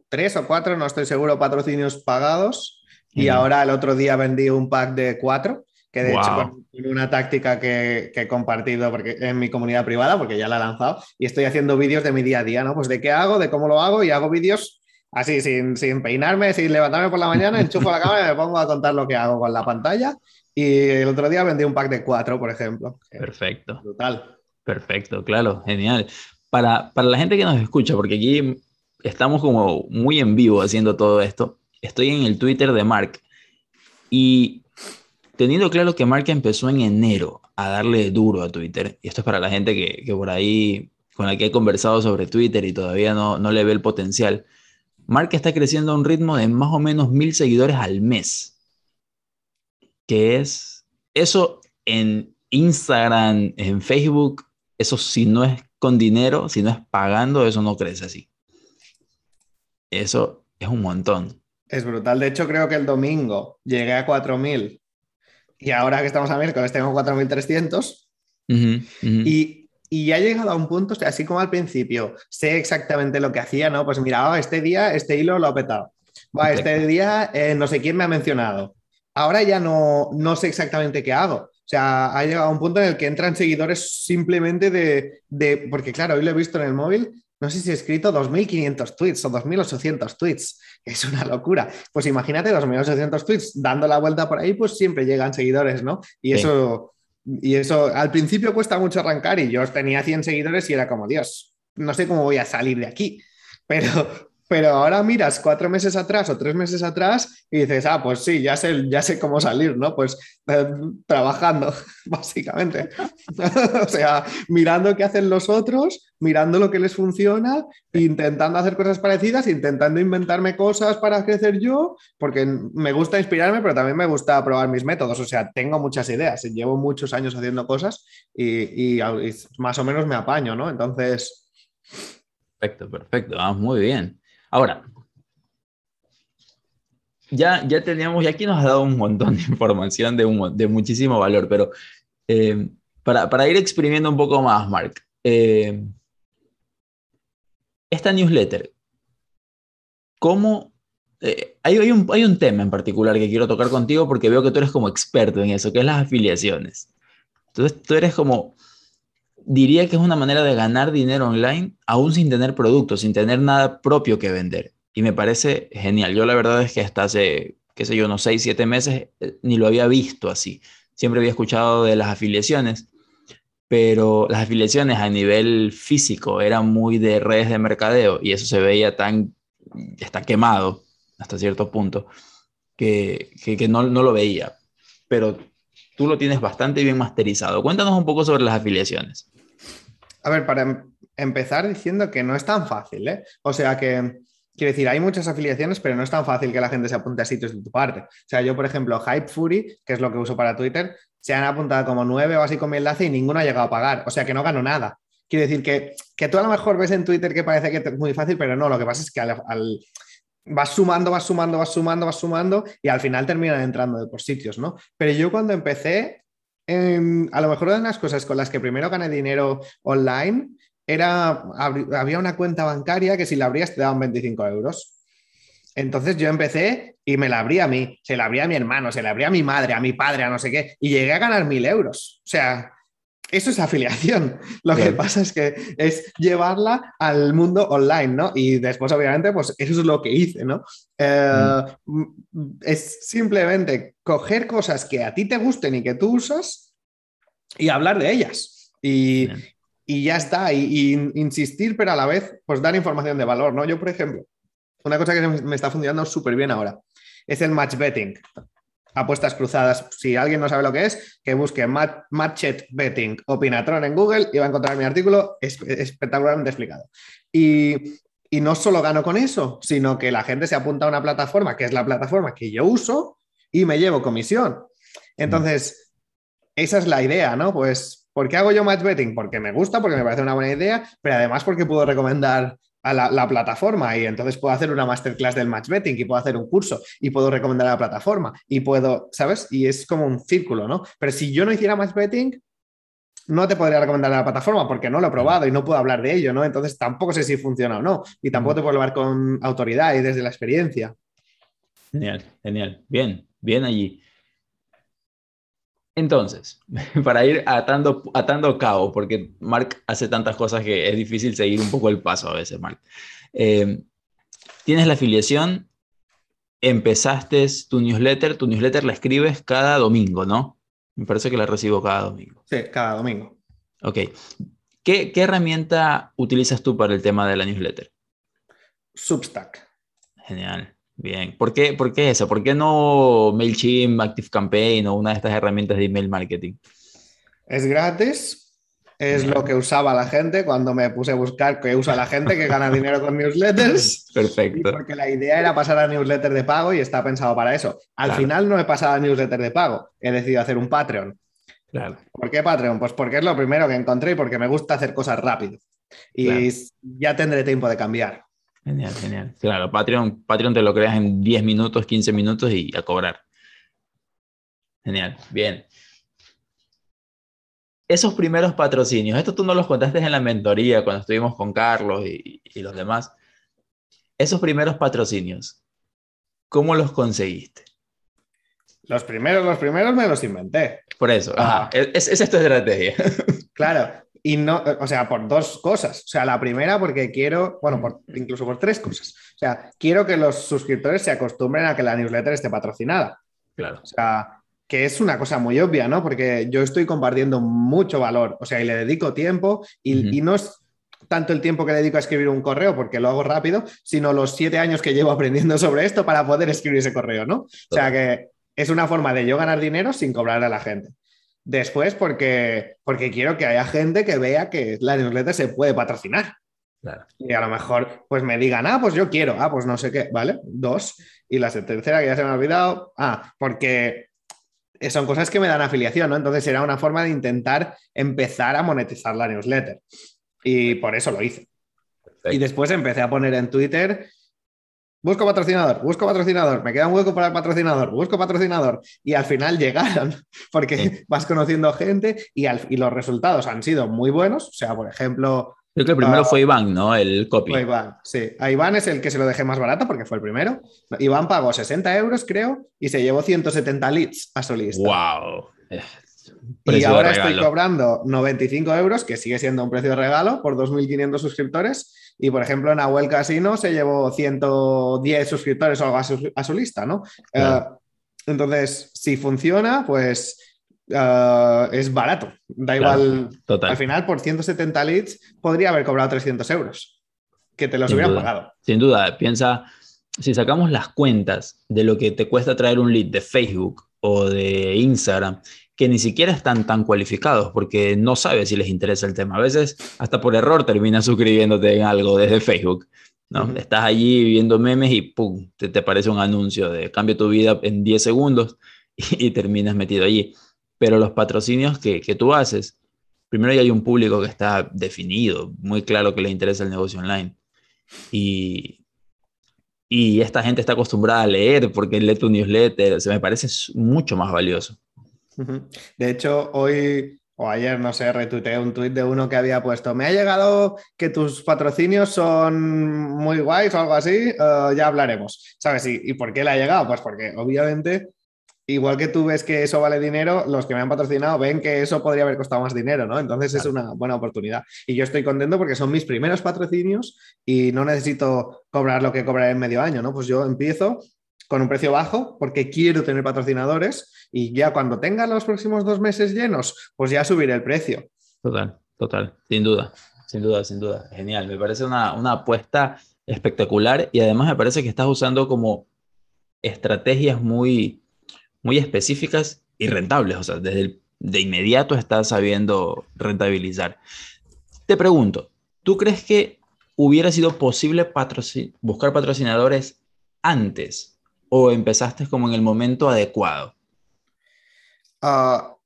tres o cuatro, no estoy seguro, patrocinios pagados. Y ahora el otro día vendí un pack de cuatro, que de hecho Wow. con con una táctica que, que he compartido porque, en mi comunidad privada, porque ya la he lanzado, y estoy haciendo vídeos de mi día a día, ¿no? Pues de qué hago, de cómo lo hago, y hago vídeos así, sin, sin peinarme, sin levantarme por la mañana, enchufo la cámara y me pongo a contar lo que hago con la pantalla. Y el otro día vendí un pack de cuatro, por ejemplo. Perfecto. Brutal. Perfecto, claro, genial. Para, para la gente que nos escucha, porque aquí estamos como muy en vivo haciendo todo esto, estoy en el Twitter de Mark y teniendo claro que Mark empezó en enero a darle duro a Twitter, y esto es para la gente que, que por ahí, con la que he conversado sobre Twitter y todavía no, no le ve el potencial, Mark está creciendo a un ritmo de más o menos mil seguidores al mes, que es eso en Instagram, en Facebook, eso si no es con dinero, si no es pagando, eso no crece así. Eso es un montón. Es brutal. De hecho, creo que el domingo llegué a 4.000 y ahora que estamos a miércoles tengo 4.300 Ujú, ujú. y, y ya he llegado a un punto, así como al principio, sé exactamente lo que hacía, ¿no? Pues mira, ah, este día este hilo lo ha petado. Va, este día eh, no sé quién me ha mencionado. Ahora ya no, no sé exactamente qué hago. O sea, ha llegado a un punto en el que entran seguidores simplemente de, de porque claro, hoy lo he visto en el móvil, no sé si he escrito 2.500 tweets o 2.800 tweets. Es una locura. Pues imagínate 2.800 tweets dando la vuelta por ahí, pues siempre llegan seguidores, ¿no? Y Sí. eso, y eso al principio cuesta mucho arrancar y yo tenía 100 seguidores y era como, Dios, no sé cómo voy a salir de aquí. Pero, pero ahora miras cuatro meses atrás o tres meses atrás y dices, ah, pues sí, ya sé, ya sé cómo salir, ¿no? Pues eh, trabajando, básicamente. o sea, mirando qué hacen los otros, mirando lo que les funciona, intentando hacer cosas parecidas, intentando inventarme cosas para crecer yo, porque me gusta inspirarme, pero también me gusta probar mis métodos. O sea, tengo muchas ideas, llevo muchos años haciendo cosas y, y- y más o menos me apaño, ¿no? Entonces, Perfecto, perfecto. Vamos muy bien. Ahora, ya, ya teníamos, y aquí nos ha dado un montón de información de, un de muchísimo valor, pero eh, para, para ir exprimiendo un poco más, Mark, eh, esta newsletter, ¿cómo? eh, hay, hay un, hay un tema en particular que quiero tocar contigo porque veo que tú eres como experto en eso, que es las afiliaciones. Entonces, tú eres como, diría que es una manera de ganar dinero online aún sin tener productos, sin tener nada propio que vender. Y me parece genial. Yo la verdad es que hasta hace, qué sé yo, unos 6, 7 meses eh, ni lo había visto así. Siempre había escuchado de las afiliaciones, pero las afiliaciones a nivel físico eran muy de redes de mercadeo y eso se veía tan, está quemado hasta cierto punto, que, que, no lo veía. Pero tú lo tienes bastante bien masterizado. Cuéntanos un poco sobre las afiliaciones. A ver, para em- empezar diciendo que no es tan fácil, ¿eh? O sea que, quiero decir, hay muchas afiliaciones, pero no es tan fácil que la gente se apunte a sitios de tu parte. O sea, yo, por ejemplo, Hype Fury, que es lo que uso para Twitter, se han apuntado como nueve o así con mi enlace y ninguno ha llegado a pagar. O sea que no gano nada. Quiero decir que, que tú a lo mejor ves en Twitter que parece que es muy fácil, pero no, lo que pasa es que al, vas sumando, vas sumando, vas sumando, vas sumando y al final terminan entrando por sitios, ¿no? Pero yo cuando empecé, em, a lo mejor una de las cosas con las que primero gané dinero online era, había una cuenta bancaria que si la abrías te daban 25 euros. Entonces yo empecé y me la abría a mí, se la abría a mi hermano, se la abría a mi madre, a mi padre, a no sé qué, y llegué a ganar mil euros. O sea, eso es afiliación. Lo que pasa es que es llevarla al mundo online, ¿no? Y después, obviamente, pues eso es lo que hice, ¿no? Eh, mm. Es simplemente coger cosas que a ti te gusten y que tú usas y hablar de ellas. Y, ya está, y, insistir, pero a la vez, pues dar información de valor, ¿no? Yo, por ejemplo, una cosa que me está funcionando súper bien ahora es el match betting apuestas cruzadas. Si alguien no sabe lo que es, que busque Matchet Betting o Pinatron en Google y va a encontrar mi artículo espectacularmente explicado. Y, no solo gano con eso, sino que la gente se apunta a una plataforma, que es la plataforma que yo uso, y me llevo comisión. Entonces, esa es la idea, ¿no? Pues, ¿por qué hago yo match betting? Porque me gusta, porque me parece una buena idea, pero además porque puedo recomendar a la, plataforma y entonces puedo hacer una masterclass del match betting y puedo hacer un curso y puedo recomendar a la plataforma y puedo, ¿sabes? Y es como un círculo, ¿no? Pero si yo no hiciera match betting, no te podría recomendar a la plataforma porque no lo he probado y no puedo hablar de ello, ¿no? Entonces tampoco sé si funciona o no y tampoco te puedo hablar con autoridad y desde la experiencia. Genial, genial. Bien, bien allí. Entonces, para ir atando, atando cabo, porque Mark hace tantas cosas que es difícil seguir un poco el paso a veces, Mark. Eh, tienes la afiliación, empezaste tu newsletter, tu newsletter la escribes cada domingo, ¿no? Me parece que la recibo cada domingo. Sí, cada domingo. Ok. ¿Qué, qué herramienta utilizas tú para el tema de la newsletter? Substack. Genial. Bien, ¿por qué, ¿por qué eso? ¿Por qué no MailChimp, ActiveCampaign o una de estas herramientas de email marketing? Es gratis, es lo que usaba la gente cuando me puse a buscar qué usa la gente que gana dinero con newsletters. Perfecto. porque la idea era pasar a newsletter de pago y está pensado para eso. Al final no he pasado a newsletter de pago, he decidido hacer un Patreon. Claro. ¿Por qué Patreon? Pues porque es lo primero que encontré y porque me gusta hacer cosas rápido. Y ya tendré tiempo de cambiar. Genial, genial. Claro, Patreon, Patreon te lo creas en 10 minutos, 15 minutos y a cobrar. Genial, bien. Esos primeros patrocinios, esto tú no los contaste en la mentoría cuando estuvimos con Carlos y, los demás. Esos primeros patrocinios, ¿cómo los conseguiste? Los primeros, los primeros me los inventé. Por eso, ajá. Ah. esa es tu estrategia. Claro, y no, o sea, por dos cosas. O sea, la primera porque quiero, bueno, por, incluso por tres cosas. O sea, quiero que los suscriptores se acostumbren a que la newsletter esté patrocinada. Claro. O sea, que es una cosa muy obvia, ¿no? Porque yo estoy compartiendo mucho valor, o sea, y le dedico tiempo y, y no es tanto el tiempo que le dedico a escribir un correo porque lo hago rápido, sino los siete años que llevo aprendiendo sobre esto para poder escribir ese correo, ¿no? O sea que es una forma de yo ganar dinero sin cobrar a la gente. Después, porque, porque quiero que haya gente que vea que la newsletter se puede patrocinar. Y a lo mejor, pues me digan, ah, pues yo quiero, ah, pues no sé qué, ¿vale? Dos. Y la tercera, que ya se me ha olvidado, ah, porque son cosas que me dan afiliación, ¿no? Entonces era una forma de intentar empezar a monetizar la newsletter. Y por eso lo hice. Y después empecé a poner en Twitter busco patrocinador, busco patrocinador, me queda un hueco para el patrocinador, busco patrocinador. Y al final llegaron, porque vas conociendo gente y, los resultados han sido muy buenos. O sea, por ejemplo... Creo que el primero ah, fue Iván, ¿no? El copy. Fue Iván, sí. A Iván es el que se lo dejé más barato porque fue el primero. Iván pagó 60 euros, creo, y se llevó 170 leads a su lista. ¡Wow! Y ahora estoy cobrando 95 euros, que sigue siendo un precio de regalo, por 2.500 suscriptores y por ejemplo, en Abuel Casino se llevó 110 suscriptores o algo a su, lista, ¿no? Eh, entonces, si funciona, pues eh, es barato. Da igual. Al final, por 170 leads, podría haber cobrado 300 euros, que te los hubieran pagado. Sin duda, piensa, si sacamos las cuentas de lo que te cuesta traer un lead de Facebook o de Instagram que ni siquiera están tan cualificados porque no sabes si les interesa el tema. A veces hasta por error terminas suscribiéndote en algo desde Facebook. ¿no? Estás allí viendo memes y ¡pum! Te, te aparece un anuncio de cambia tu vida en 10 segundos y, terminas metido allí. Pero los patrocinios que, que tú haces, primero ya hay un público que está definido, muy claro que le interesa el negocio online. Y, y esta gente está acostumbrada a leer porque lee tu newsletter, se me parece mucho más valioso. De hecho, hoy o ayer, no sé, retuiteé un tuit de uno que había puesto, me ha llegado que tus patrocinios son muy guays o algo así, eh, ya hablaremos, ¿sabes? ¿Y, ¿Y por qué le ha llegado? Pues porque obviamente, igual que tú ves que eso vale dinero, los que me han patrocinado ven que eso podría haber costado más dinero, ¿no? Entonces es una buena oportunidad. Y yo estoy contento porque son mis primeros patrocinios y no necesito cobrar lo que cobraré en medio año, ¿no? Pues yo empiezo con un precio bajo porque quiero tener patrocinadores y ya cuando tenga los próximos dos meses llenos, pues ya subiré el precio. Total, total, sin duda, sin duda, sin duda. Genial, me parece una, una apuesta espectacular y además me parece que estás usando como estrategias muy, muy específicas y rentables, o sea, desde de inmediato estás sabiendo rentabilizar. Te pregunto, ¿tú crees que hubiera sido posible buscar patrocinadores antes o empezaste como en el momento adecuado? Ah,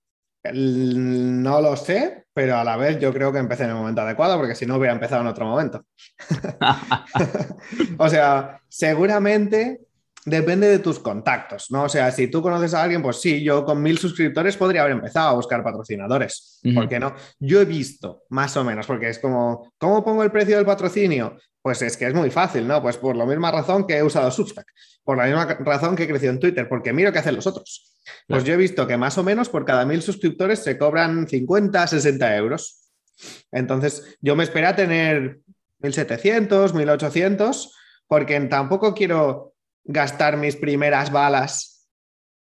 no lo sé, pero a la vez yo creo que empecé en el momento adecuado, porque si no hubiera empezado en otro momento. o sea, seguramente depende de tus contactos, ¿no? O sea, si tú conoces a alguien, pues sí, yo con mil suscriptores podría haber empezado a buscar patrocinadores. ¿Por qué no? Yo he visto, más o menos, porque es como, ¿cómo pongo el precio del patrocinio? Pues es que es muy fácil, ¿no? Pues por la misma razón que he usado Substack, por la misma razón que he crecido en Twitter, porque miro qué hacen los otros. Pues yo he visto que más o menos por cada mil suscriptores se cobran 50, 60 euros. Entonces, yo me esperé a tener 1700, 1800, porque tampoco quiero gastar mis primeras balas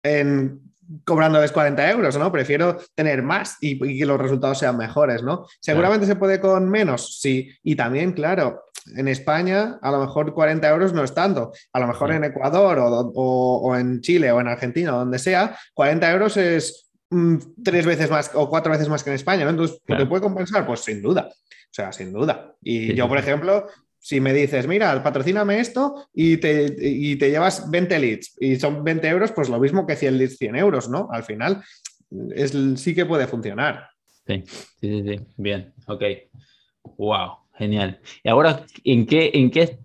en cobrándoles 40 euros, ¿no? Prefiero tener más y, que los resultados sean mejores, ¿no? Seguramente se puede con menos, sí. Y también, claro, en España a lo mejor 40 euros no es tanto. A lo mejor en Ecuador o, en Chile o en Argentina o donde sea, 40 euros es mm, tres veces más o cuatro veces más que en España, ¿no? Entonces, ¿te puede compensar? Pues sin duda. O sea, sin duda. Y yo, por ejemplo, si me dices, mira, patrocíname esto y te, te, llevas 20 leads y son 20 euros, pues lo mismo que 100 leads, 100 euros, ¿no? Al final es, sí que puede funcionar. Sí, sí, sí, bien, ok. Wow, genial. Y ahora, ¿en qué, en qué,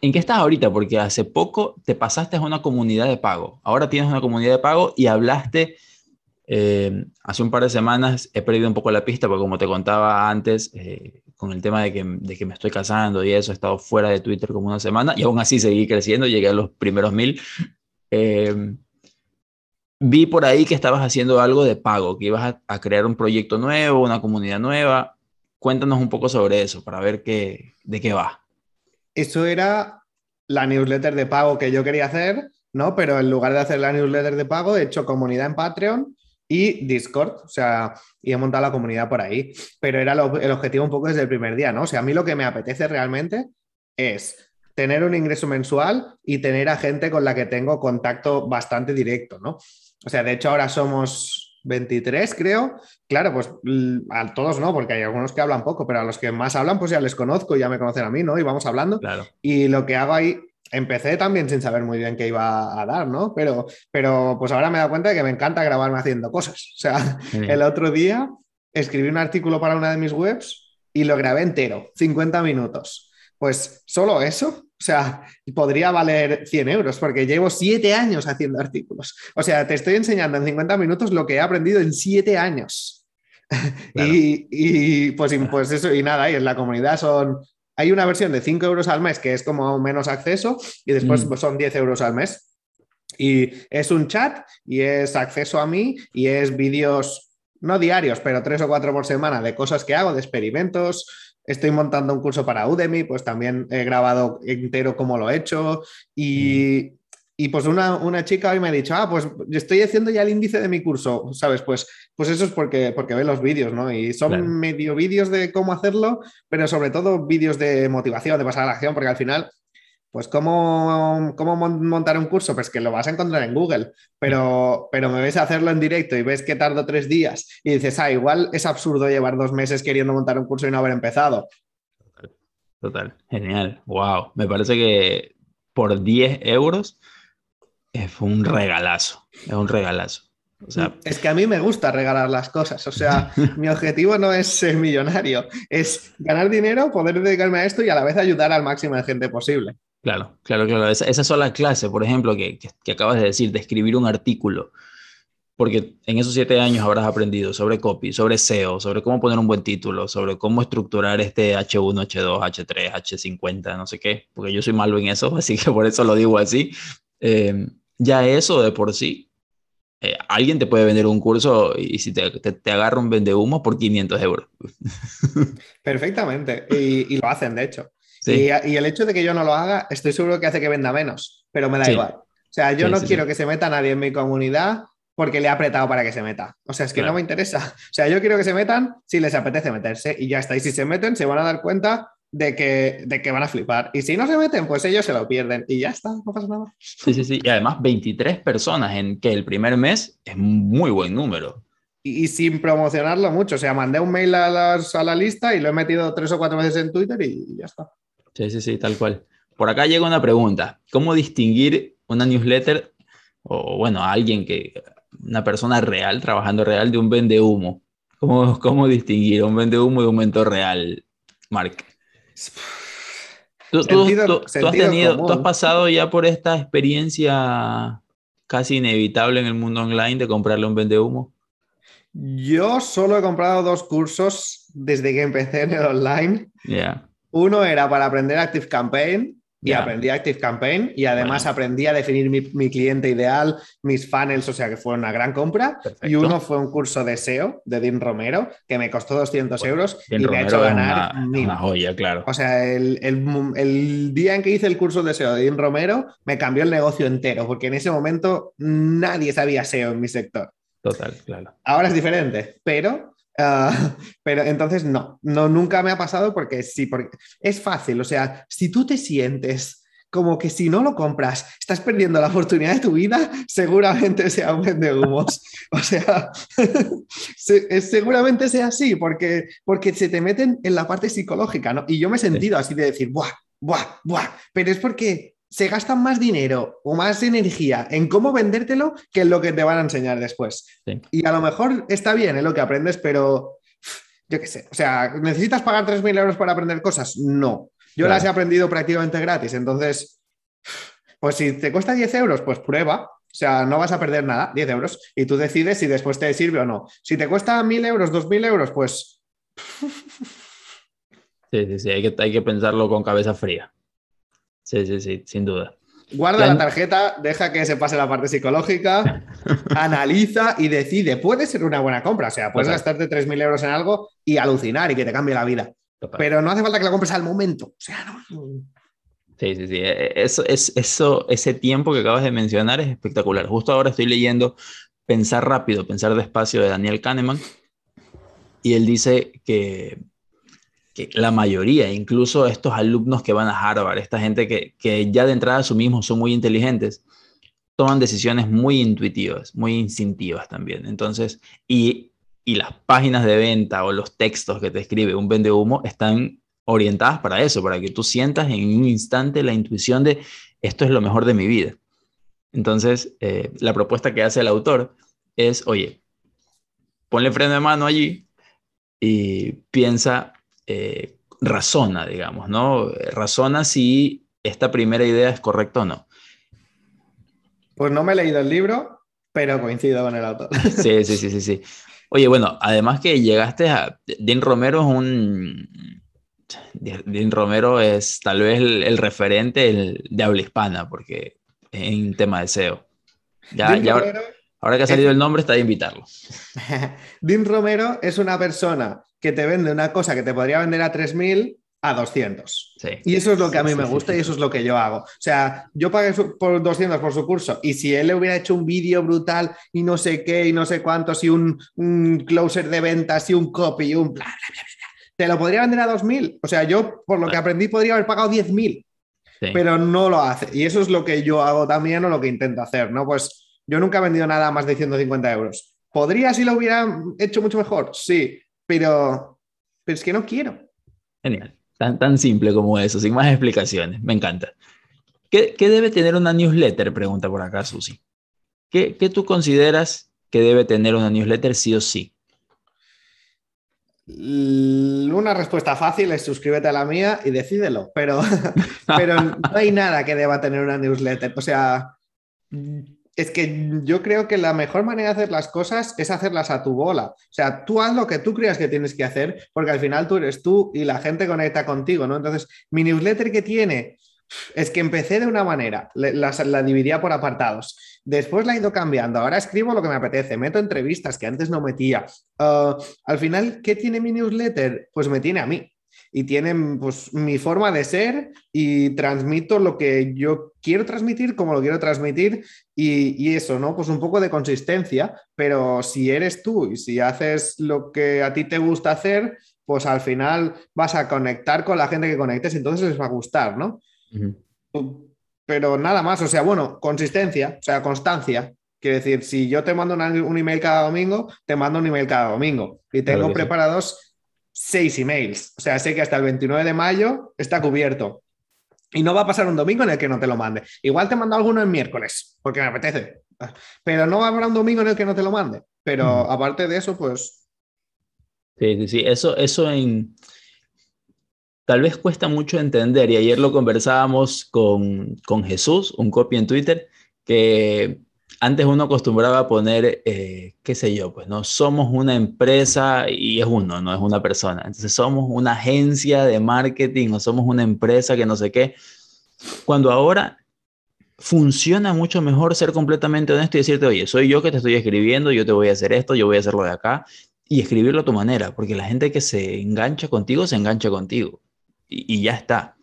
en qué estás ahorita? Porque hace poco te pasaste a una comunidad de pago. Ahora tienes una comunidad de pago y hablaste eh, hace un par de semanas he perdido un poco la pista porque como te contaba antes, eh, con el tema de que, de que, me estoy casando y eso, he estado fuera de Twitter como una semana y aún así seguí creciendo, llegué a los primeros mil. Eh, vi por ahí que estabas haciendo algo de pago, que ibas a, a, crear un proyecto nuevo, una comunidad nueva. Cuéntanos un poco sobre eso para ver qué, de qué va. Eso era la newsletter de pago que yo quería hacer, ¿no? Pero en lugar de hacer la newsletter de pago, he hecho comunidad en Patreon y Discord, o sea, y he montado la comunidad por ahí, pero era el objetivo un poco desde el primer día, ¿no? O sea, a mí lo que me apetece realmente es tener un ingreso mensual y tener a gente con la que tengo contacto bastante directo, ¿no? O sea, de hecho ahora somos 23, creo. Claro, pues a todos no, porque hay algunos que hablan poco, pero a los que más hablan, pues ya les conozco, ya me conocen a mí, ¿no? Y vamos hablando. Claro. Y lo que hago ahí empecé también sin saber muy bien qué iba a dar, ¿no? Pero, pero pues ahora me he dado cuenta de que me encanta grabarme haciendo cosas. O sea, el otro día escribí un artículo para una de mis webs y lo grabé entero, 50 minutos. Pues solo eso, o sea, podría valer 100 euros porque llevo 7 años haciendo artículos. O sea, te estoy enseñando en 50 minutos lo que he aprendido en 7 años. y, y, pues, pues eso, y nada, y en la comunidad son hay una versión de 5 euros al mes que es como menos acceso y después mm. pues, son 10 euros al mes. Y es un chat y es acceso a mí y es vídeos, no diarios, pero tres o cuatro por semana de cosas que hago, de experimentos. Estoy montando un curso para Udemy, pues también he grabado entero cómo lo he hecho y, mm. Y pues una, una, chica hoy me ha dicho, ah, pues estoy haciendo ya el índice de mi curso, ¿sabes? Pues, pues eso es porque, porque ve los vídeos, ¿no? Y son medio vídeos de cómo hacerlo, pero sobre todo vídeos de motivación, de pasar a la acción, porque al final, pues cómo, cómo montar un curso, pues que lo vas a encontrar en Google, pero, pero me ves hacerlo en directo y ves que tardo tres días y dices, ah, igual es absurdo llevar dos meses queriendo montar un curso y no haber empezado. Total, genial, wow, me parece que por 10 euros es un regalazo, es un regalazo. O sea, es que a mí me gusta regalar las cosas. O sea, mi objetivo no es ser millonario, es ganar dinero, poder dedicarme a esto y a la vez ayudar al máximo de gente posible. Claro, claro, claro. Esa, esa sola clase, por ejemplo, que, que, acabas de decir, de escribir un artículo, porque en esos siete años habrás aprendido sobre copy, sobre SEO, sobre cómo poner un buen título, sobre cómo estructurar este H1, H2, H3, H50, no sé qué, porque yo soy malo en eso, así que por eso lo digo así. Eh, ya eso de por sí, eh, alguien te puede vender un curso y si te, te, te agarra un vende humo por 500 euros. Perfectamente, y, lo hacen, de hecho. Sí. Y, y, el hecho de que yo no lo haga, estoy seguro que hace que venda menos, pero me da sí. igual. O sea, yo sí, no quiero que se meta nadie en mi comunidad porque le he apretado para que se meta. O sea, es que claro. no me interesa. O sea, yo quiero que se metan si les apetece meterse y ya está. Y si se meten, se van a dar cuenta de que, de que van a flipar. Y si no se meten, pues ellos se lo pierden y ya está, no pasa nada. Sí, sí, sí. Y además 23 personas en que el primer mes es muy buen número. Y, y sin promocionarlo mucho. O sea, mandé un mail a, las, a la lista y lo he metido tres o cuatro veces en Twitter y ya está. Sí, sí, sí, tal cual. Por acá llega una pregunta. ¿Cómo distinguir una newsletter o, bueno, alguien que una persona real, trabajando real, de un vende humo. ¿Cómo, cómo distinguir un vende humo de un mentor real, Mark? ¿Tú, sentido, tú, tú, has tenido, tú, has pasado ya por esta experiencia casi inevitable en el mundo online de comprarle un vende humo? Yo solo he comprado dos cursos desde que empecé en el online. Yeah. Uno era para aprender Active Campaign y yeah. aprendí Active Campaign y además bueno. aprendí a definir mi, mi, cliente ideal, mis funnels, o sea que fue una gran compra. Perfecto. Y uno fue un curso de SEO de Dean Romero que me costó 200 bueno, euros Dean y Romero me ha hecho ganar una, una, joya, claro. O sea, el, el, el, día en que hice el curso de SEO de Dean Romero me cambió el negocio entero porque en ese momento nadie sabía SEO en mi sector. Total, claro. Ahora es diferente, pero Uh, pero entonces no, no, nunca me ha pasado porque sí, porque es fácil, o sea, si tú te sientes como que si no lo compras, estás perdiendo la oportunidad de tu vida, seguramente sea un vende humos. O sea, seguramente sea así, porque, porque se te meten en la parte psicológica, ¿no? Y yo me he sentido así de decir, buah, buah, buah, pero es porque se gastan más dinero o más energía en cómo vendértelo que en lo que te van a enseñar después. Sí. Y a lo mejor está bien en ¿eh? lo que aprendes, pero yo qué sé, o sea, ¿necesitas pagar 3.000 euros para aprender cosas? No. Yo claro. las he aprendido prácticamente gratis, entonces, pues si te cuesta 10 euros, pues prueba. O sea, no vas a perder nada, 10 euros, y tú decides si después te sirve o no. Si te cuesta 1.000 euros, 2.000 euros, pues... Sí, sí, sí, hay que, hay que pensarlo con cabeza fría. Sí, sí, sí, sin duda. Guarda la tarjeta, deja que se pase la parte psicológica, analiza y decide. Puede ser una buena compra, o sea, puedes Total. gastarte 3.000 euros en algo y alucinar y que te cambie la vida. Total. Pero no hace falta que la compres al momento. O sea, no. Sí, sí, sí. Eso, es, eso, ese tiempo que acabas de mencionar es espectacular. Justo ahora estoy leyendo Pensar rápido, pensar despacio de Daniel Kahneman y él dice que que la mayoría, incluso estos alumnos que van a Harvard, esta gente que, que ya de entrada a su mismo son muy inteligentes, toman decisiones muy intuitivas, muy instintivas también. Entonces, y, y las páginas de venta o los textos que te escribe un vende humo están orientadas para eso, para que tú sientas en un instante la intuición de esto es lo mejor de mi vida. Entonces, eh, la propuesta que hace el autor es, oye, ponle freno de mano allí y piensa eh, razona, digamos, ¿no? Razona si esta primera idea es correcta o no. Pues no me he leído el libro, pero coincido con el autor. Sí, sí, sí, sí, sí. Oye, bueno, además que llegaste a... Dean Romero es un... Dean Romero es tal vez el, el referente el, de habla hispana, porque en tema de SEO. Ya, ya ahora, ahora, que ha salido es... el nombre, está de invitarlo. Dean Romero es una persona que te vende una cosa que te podría vender a 3.000 a 200. Sí. Y eso es lo que a mí sí, me gusta sí, y eso es lo que yo hago. O sea, yo pagué por 200 por su curso y si él le hubiera hecho un vídeo brutal y no sé qué y no sé cuántos y un, un closer de ventas y un copy y un bla, bla, bla, bla, te lo podría vender a 2.000. O sea, yo por lo que aprendí podría haber pagado 10.000. Sí. Pero no lo hace. Y eso es lo que yo hago también o lo que intento hacer, ¿no? Pues yo nunca he vendido nada más de 150 euros. ¿Podría si lo hubiera hecho mucho mejor? Sí, pero, pero es que no quiero. Genial. Tan, tan simple como eso, sin más explicaciones. Me encanta. ¿Qué, qué debe tener una newsletter? Pregunta por acá Susi. ¿Qué, ¿Qué, tú consideras que debe tener una newsletter sí o sí? Una respuesta fácil es suscríbete a la mía y decídelo, pero, pero no hay nada que deba tener una newsletter. O sea, es que yo creo que la mejor manera de hacer las cosas es hacerlas a tu bola. O sea, tú haz lo que tú creas que tienes que hacer, porque al final tú eres tú y la gente conecta contigo, ¿no? Entonces, mi newsletter que tiene es que empecé de una manera, la, la, dividía por apartados. Después la he ido cambiando. Ahora escribo lo que me apetece, meto entrevistas que antes no metía. Uh, al final, ¿qué tiene mi newsletter? Pues me tiene a mí y tienen pues mi forma de ser y transmito lo que yo quiero transmitir como lo quiero transmitir y, y, eso, ¿no? Pues un poco de consistencia, pero si eres tú y si haces lo que a ti te gusta hacer, pues al final vas a conectar con la gente que conectes y entonces les va a gustar, ¿no? Pero nada más, o sea, bueno, consistencia, o sea, constancia. Quiere decir, si yo te mando un email cada domingo, te mando un email cada domingo y tengo preparados seis emails. O sea, sé que hasta el 29 de mayo está cubierto. Y no va a pasar un domingo en el que no te lo mande. Igual te mando alguno el miércoles, porque me apetece. Pero no habrá un domingo en el que no te lo mande. Pero aparte de eso, pues. Sí, sí, sí. Eso, eso en. Tal vez cuesta mucho entender, y ayer lo conversábamos con, con Jesús, un copy en Twitter, que antes uno acostumbraba poner, eh, qué sé yo, pues no somos una empresa y es uno, no es una persona. Entonces somos una agencia de marketing o somos una empresa que no sé qué. Cuando ahora funciona mucho mejor ser completamente honesto y decirte, oye, soy yo que te estoy escribiendo, yo te voy a hacer esto, yo voy a hacerlo de acá y escribirlo a tu manera, porque la gente que se engancha contigo se engancha contigo y ya está.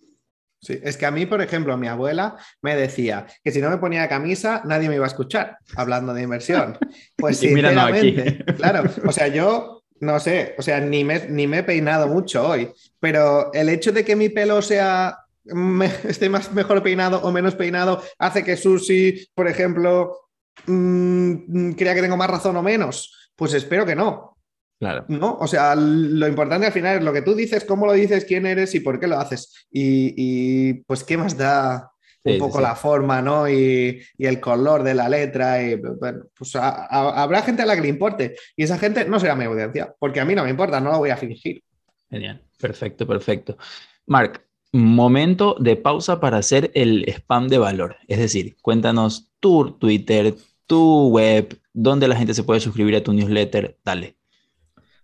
Sí, es que a mí, por ejemplo, mi abuela me decía que si no me ponía camisa, nadie me iba a escuchar hablando de inversión. Pues sinceramente, claro, o sea, yo no sé, o sea, ni me, ni me he peinado mucho hoy, pero el hecho de que mi pelo sea esté más mejor peinado o menos peinado hace que Susi, por ejemplo, mm, crea que tengo más razón o menos. Pues espero que no. Claro. ¿No? O sea, lo importante al final es lo que tú dices, cómo lo dices, quién eres y por qué lo haces. Y, pues qué más da un poco la forma, ¿no? Y, el color de la letra. Y, bueno, pues habrá gente a la que le importe. Y esa gente no será mi audiencia, porque a mí no me importa, no lo voy a fingir. Genial, perfecto, perfecto. Mark, momento de pausa para hacer el spam de valor. Es decir, cuéntanos tu Twitter, tu web, dónde la gente se puede suscribir a tu newsletter. Dale.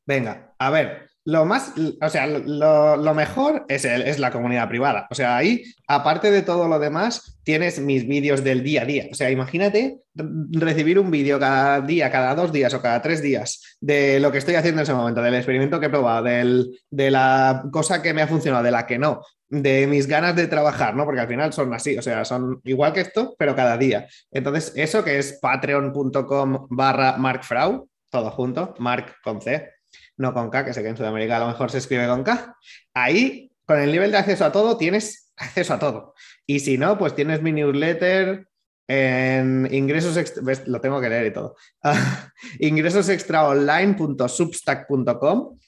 Venga, a ver, lo más, o sea, lo, mejor es, es, la comunidad privada. O sea, ahí, aparte de todo lo demás, tienes mis vídeos del día a día. O sea, imagínate recibir un vídeo cada día, cada dos días o cada tres días de lo que estoy haciendo en ese momento, del experimento que he probado, del, de la cosa que me ha funcionado, de la que no, de mis ganas de trabajar, ¿no? Porque al final son así, o sea, son igual que esto, pero cada día. Entonces, eso que es patreon.com barra markfrau, todo junto, mark con C, no con K, que sé que en Sudamérica a lo mejor se escribe con K. Ahí, con el nivel de acceso a todo, tienes acceso a todo. Y si no, pues tienes mi newsletter en ingresos, lo tengo que leer y todo, ingresosextraonline.substack.com.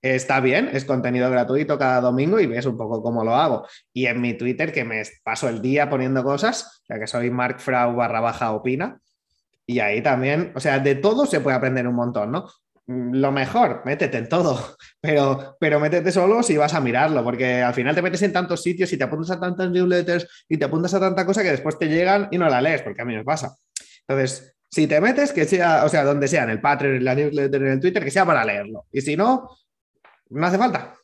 Está bien, es contenido gratuito cada domingo y ves un poco cómo lo hago. Y en mi Twitter, que me paso el día poniendo cosas, ya que soy markfrau barra baja opina. Y ahí también, o sea, de todo se puede aprender un montón, ¿no? Mm, lo mejor, métete en todo, pero, pero métete solo si vas a mirarlo, porque al final te metes en tantos sitios y te apuntas a tantas newsletters y te apuntas a tanta cosa que después te llegan y no la lees, porque a mí me pasa. Entonces, si te metes, que sea, o sea, donde sea, en el Patreon, en la newsletter, en el Twitter, que sea para leerlo. Y si no, no hace falta.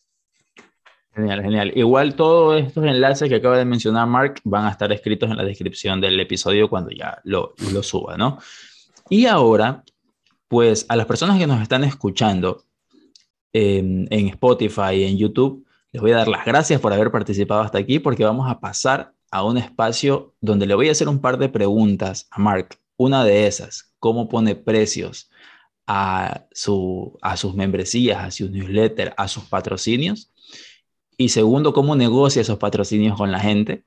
Genial, genial. Igual todos estos enlaces que acaba de mencionar Mark van a estar escritos en la descripción del episodio cuando ya lo, lo suba, ¿no? Y ahora pues a las personas que nos están escuchando en Spotify y en YouTube, les voy a dar las gracias por haber participado hasta aquí porque vamos a pasar a un espacio donde le voy a hacer un par de preguntas a Mark. Una de esas, ¿cómo pone precios a, su, a sus membresías, a sus newsletters, a sus patrocinios? Y segundo, ¿cómo negocia esos patrocinios con la gente?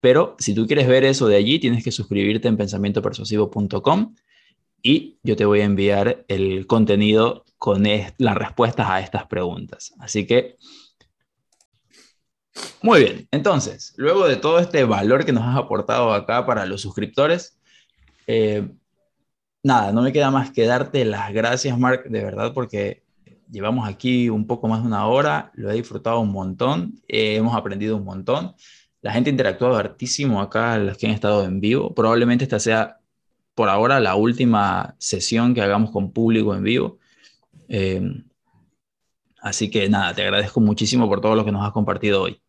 Pero si tú quieres ver eso de allí, tienes que suscribirte en pensamientopersuasivo.com y yo te voy a enviar el contenido con las respuestas a estas preguntas. Así que, muy bien, entonces, luego de todo este valor que nos has aportado acá para los suscriptores, eh, nada, no me queda más que darte las gracias, Mark, de verdad, porque llevamos aquí un poco más de una hora, lo he disfrutado un montón, eh, hemos aprendido un montón. La gente ha interactuado hartísimo acá, los que han estado en vivo. Probablemente esta sea por ahora la última sesión que hagamos con público en vivo. Eh, así que nada, te agradezco muchísimo por todo lo que nos has compartido hoy.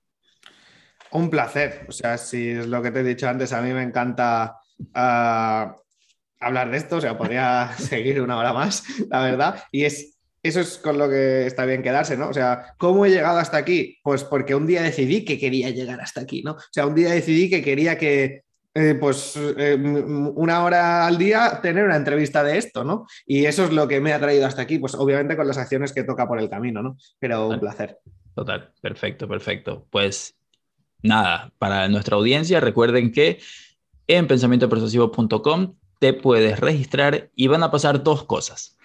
Un placer. O sea, si es lo que te he dicho antes, a mí me encanta ah, hablar de esto. O sea, podría seguir una hora más, la verdad. Y es eso es con lo que está bien quedarse, ¿no? O sea, ¿cómo he llegado hasta aquí? Pues porque un día decidí que quería llegar hasta aquí, ¿no? O sea, un día decidí que quería que, eh, pues, eh, una hora al día tener una entrevista de esto, ¿no? Y eso es lo que me ha traído hasta aquí, pues obviamente con las acciones que toca por el camino, ¿no? Pero un placer. Total, perfecto, perfecto. Pues nada, para nuestra audiencia, recuerden que en pensamientopersuasivo.com te puedes registrar y van a pasar dos cosas.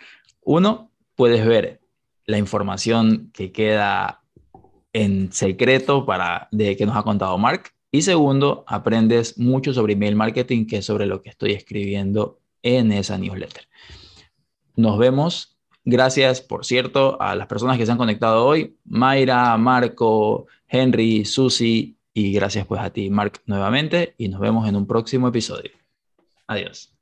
Uno, puedes ver la información que queda en secreto para de que nos ha contado Mark. Y segundo, aprendes mucho sobre email marketing, que es sobre lo que estoy escribiendo en esa newsletter. Nos vemos. Gracias, por cierto, a las personas que se han conectado hoy. Mayra, Marco, Henry, Susi y gracias pues a ti, Mark, nuevamente. Y nos vemos en un próximo episodio. Adiós.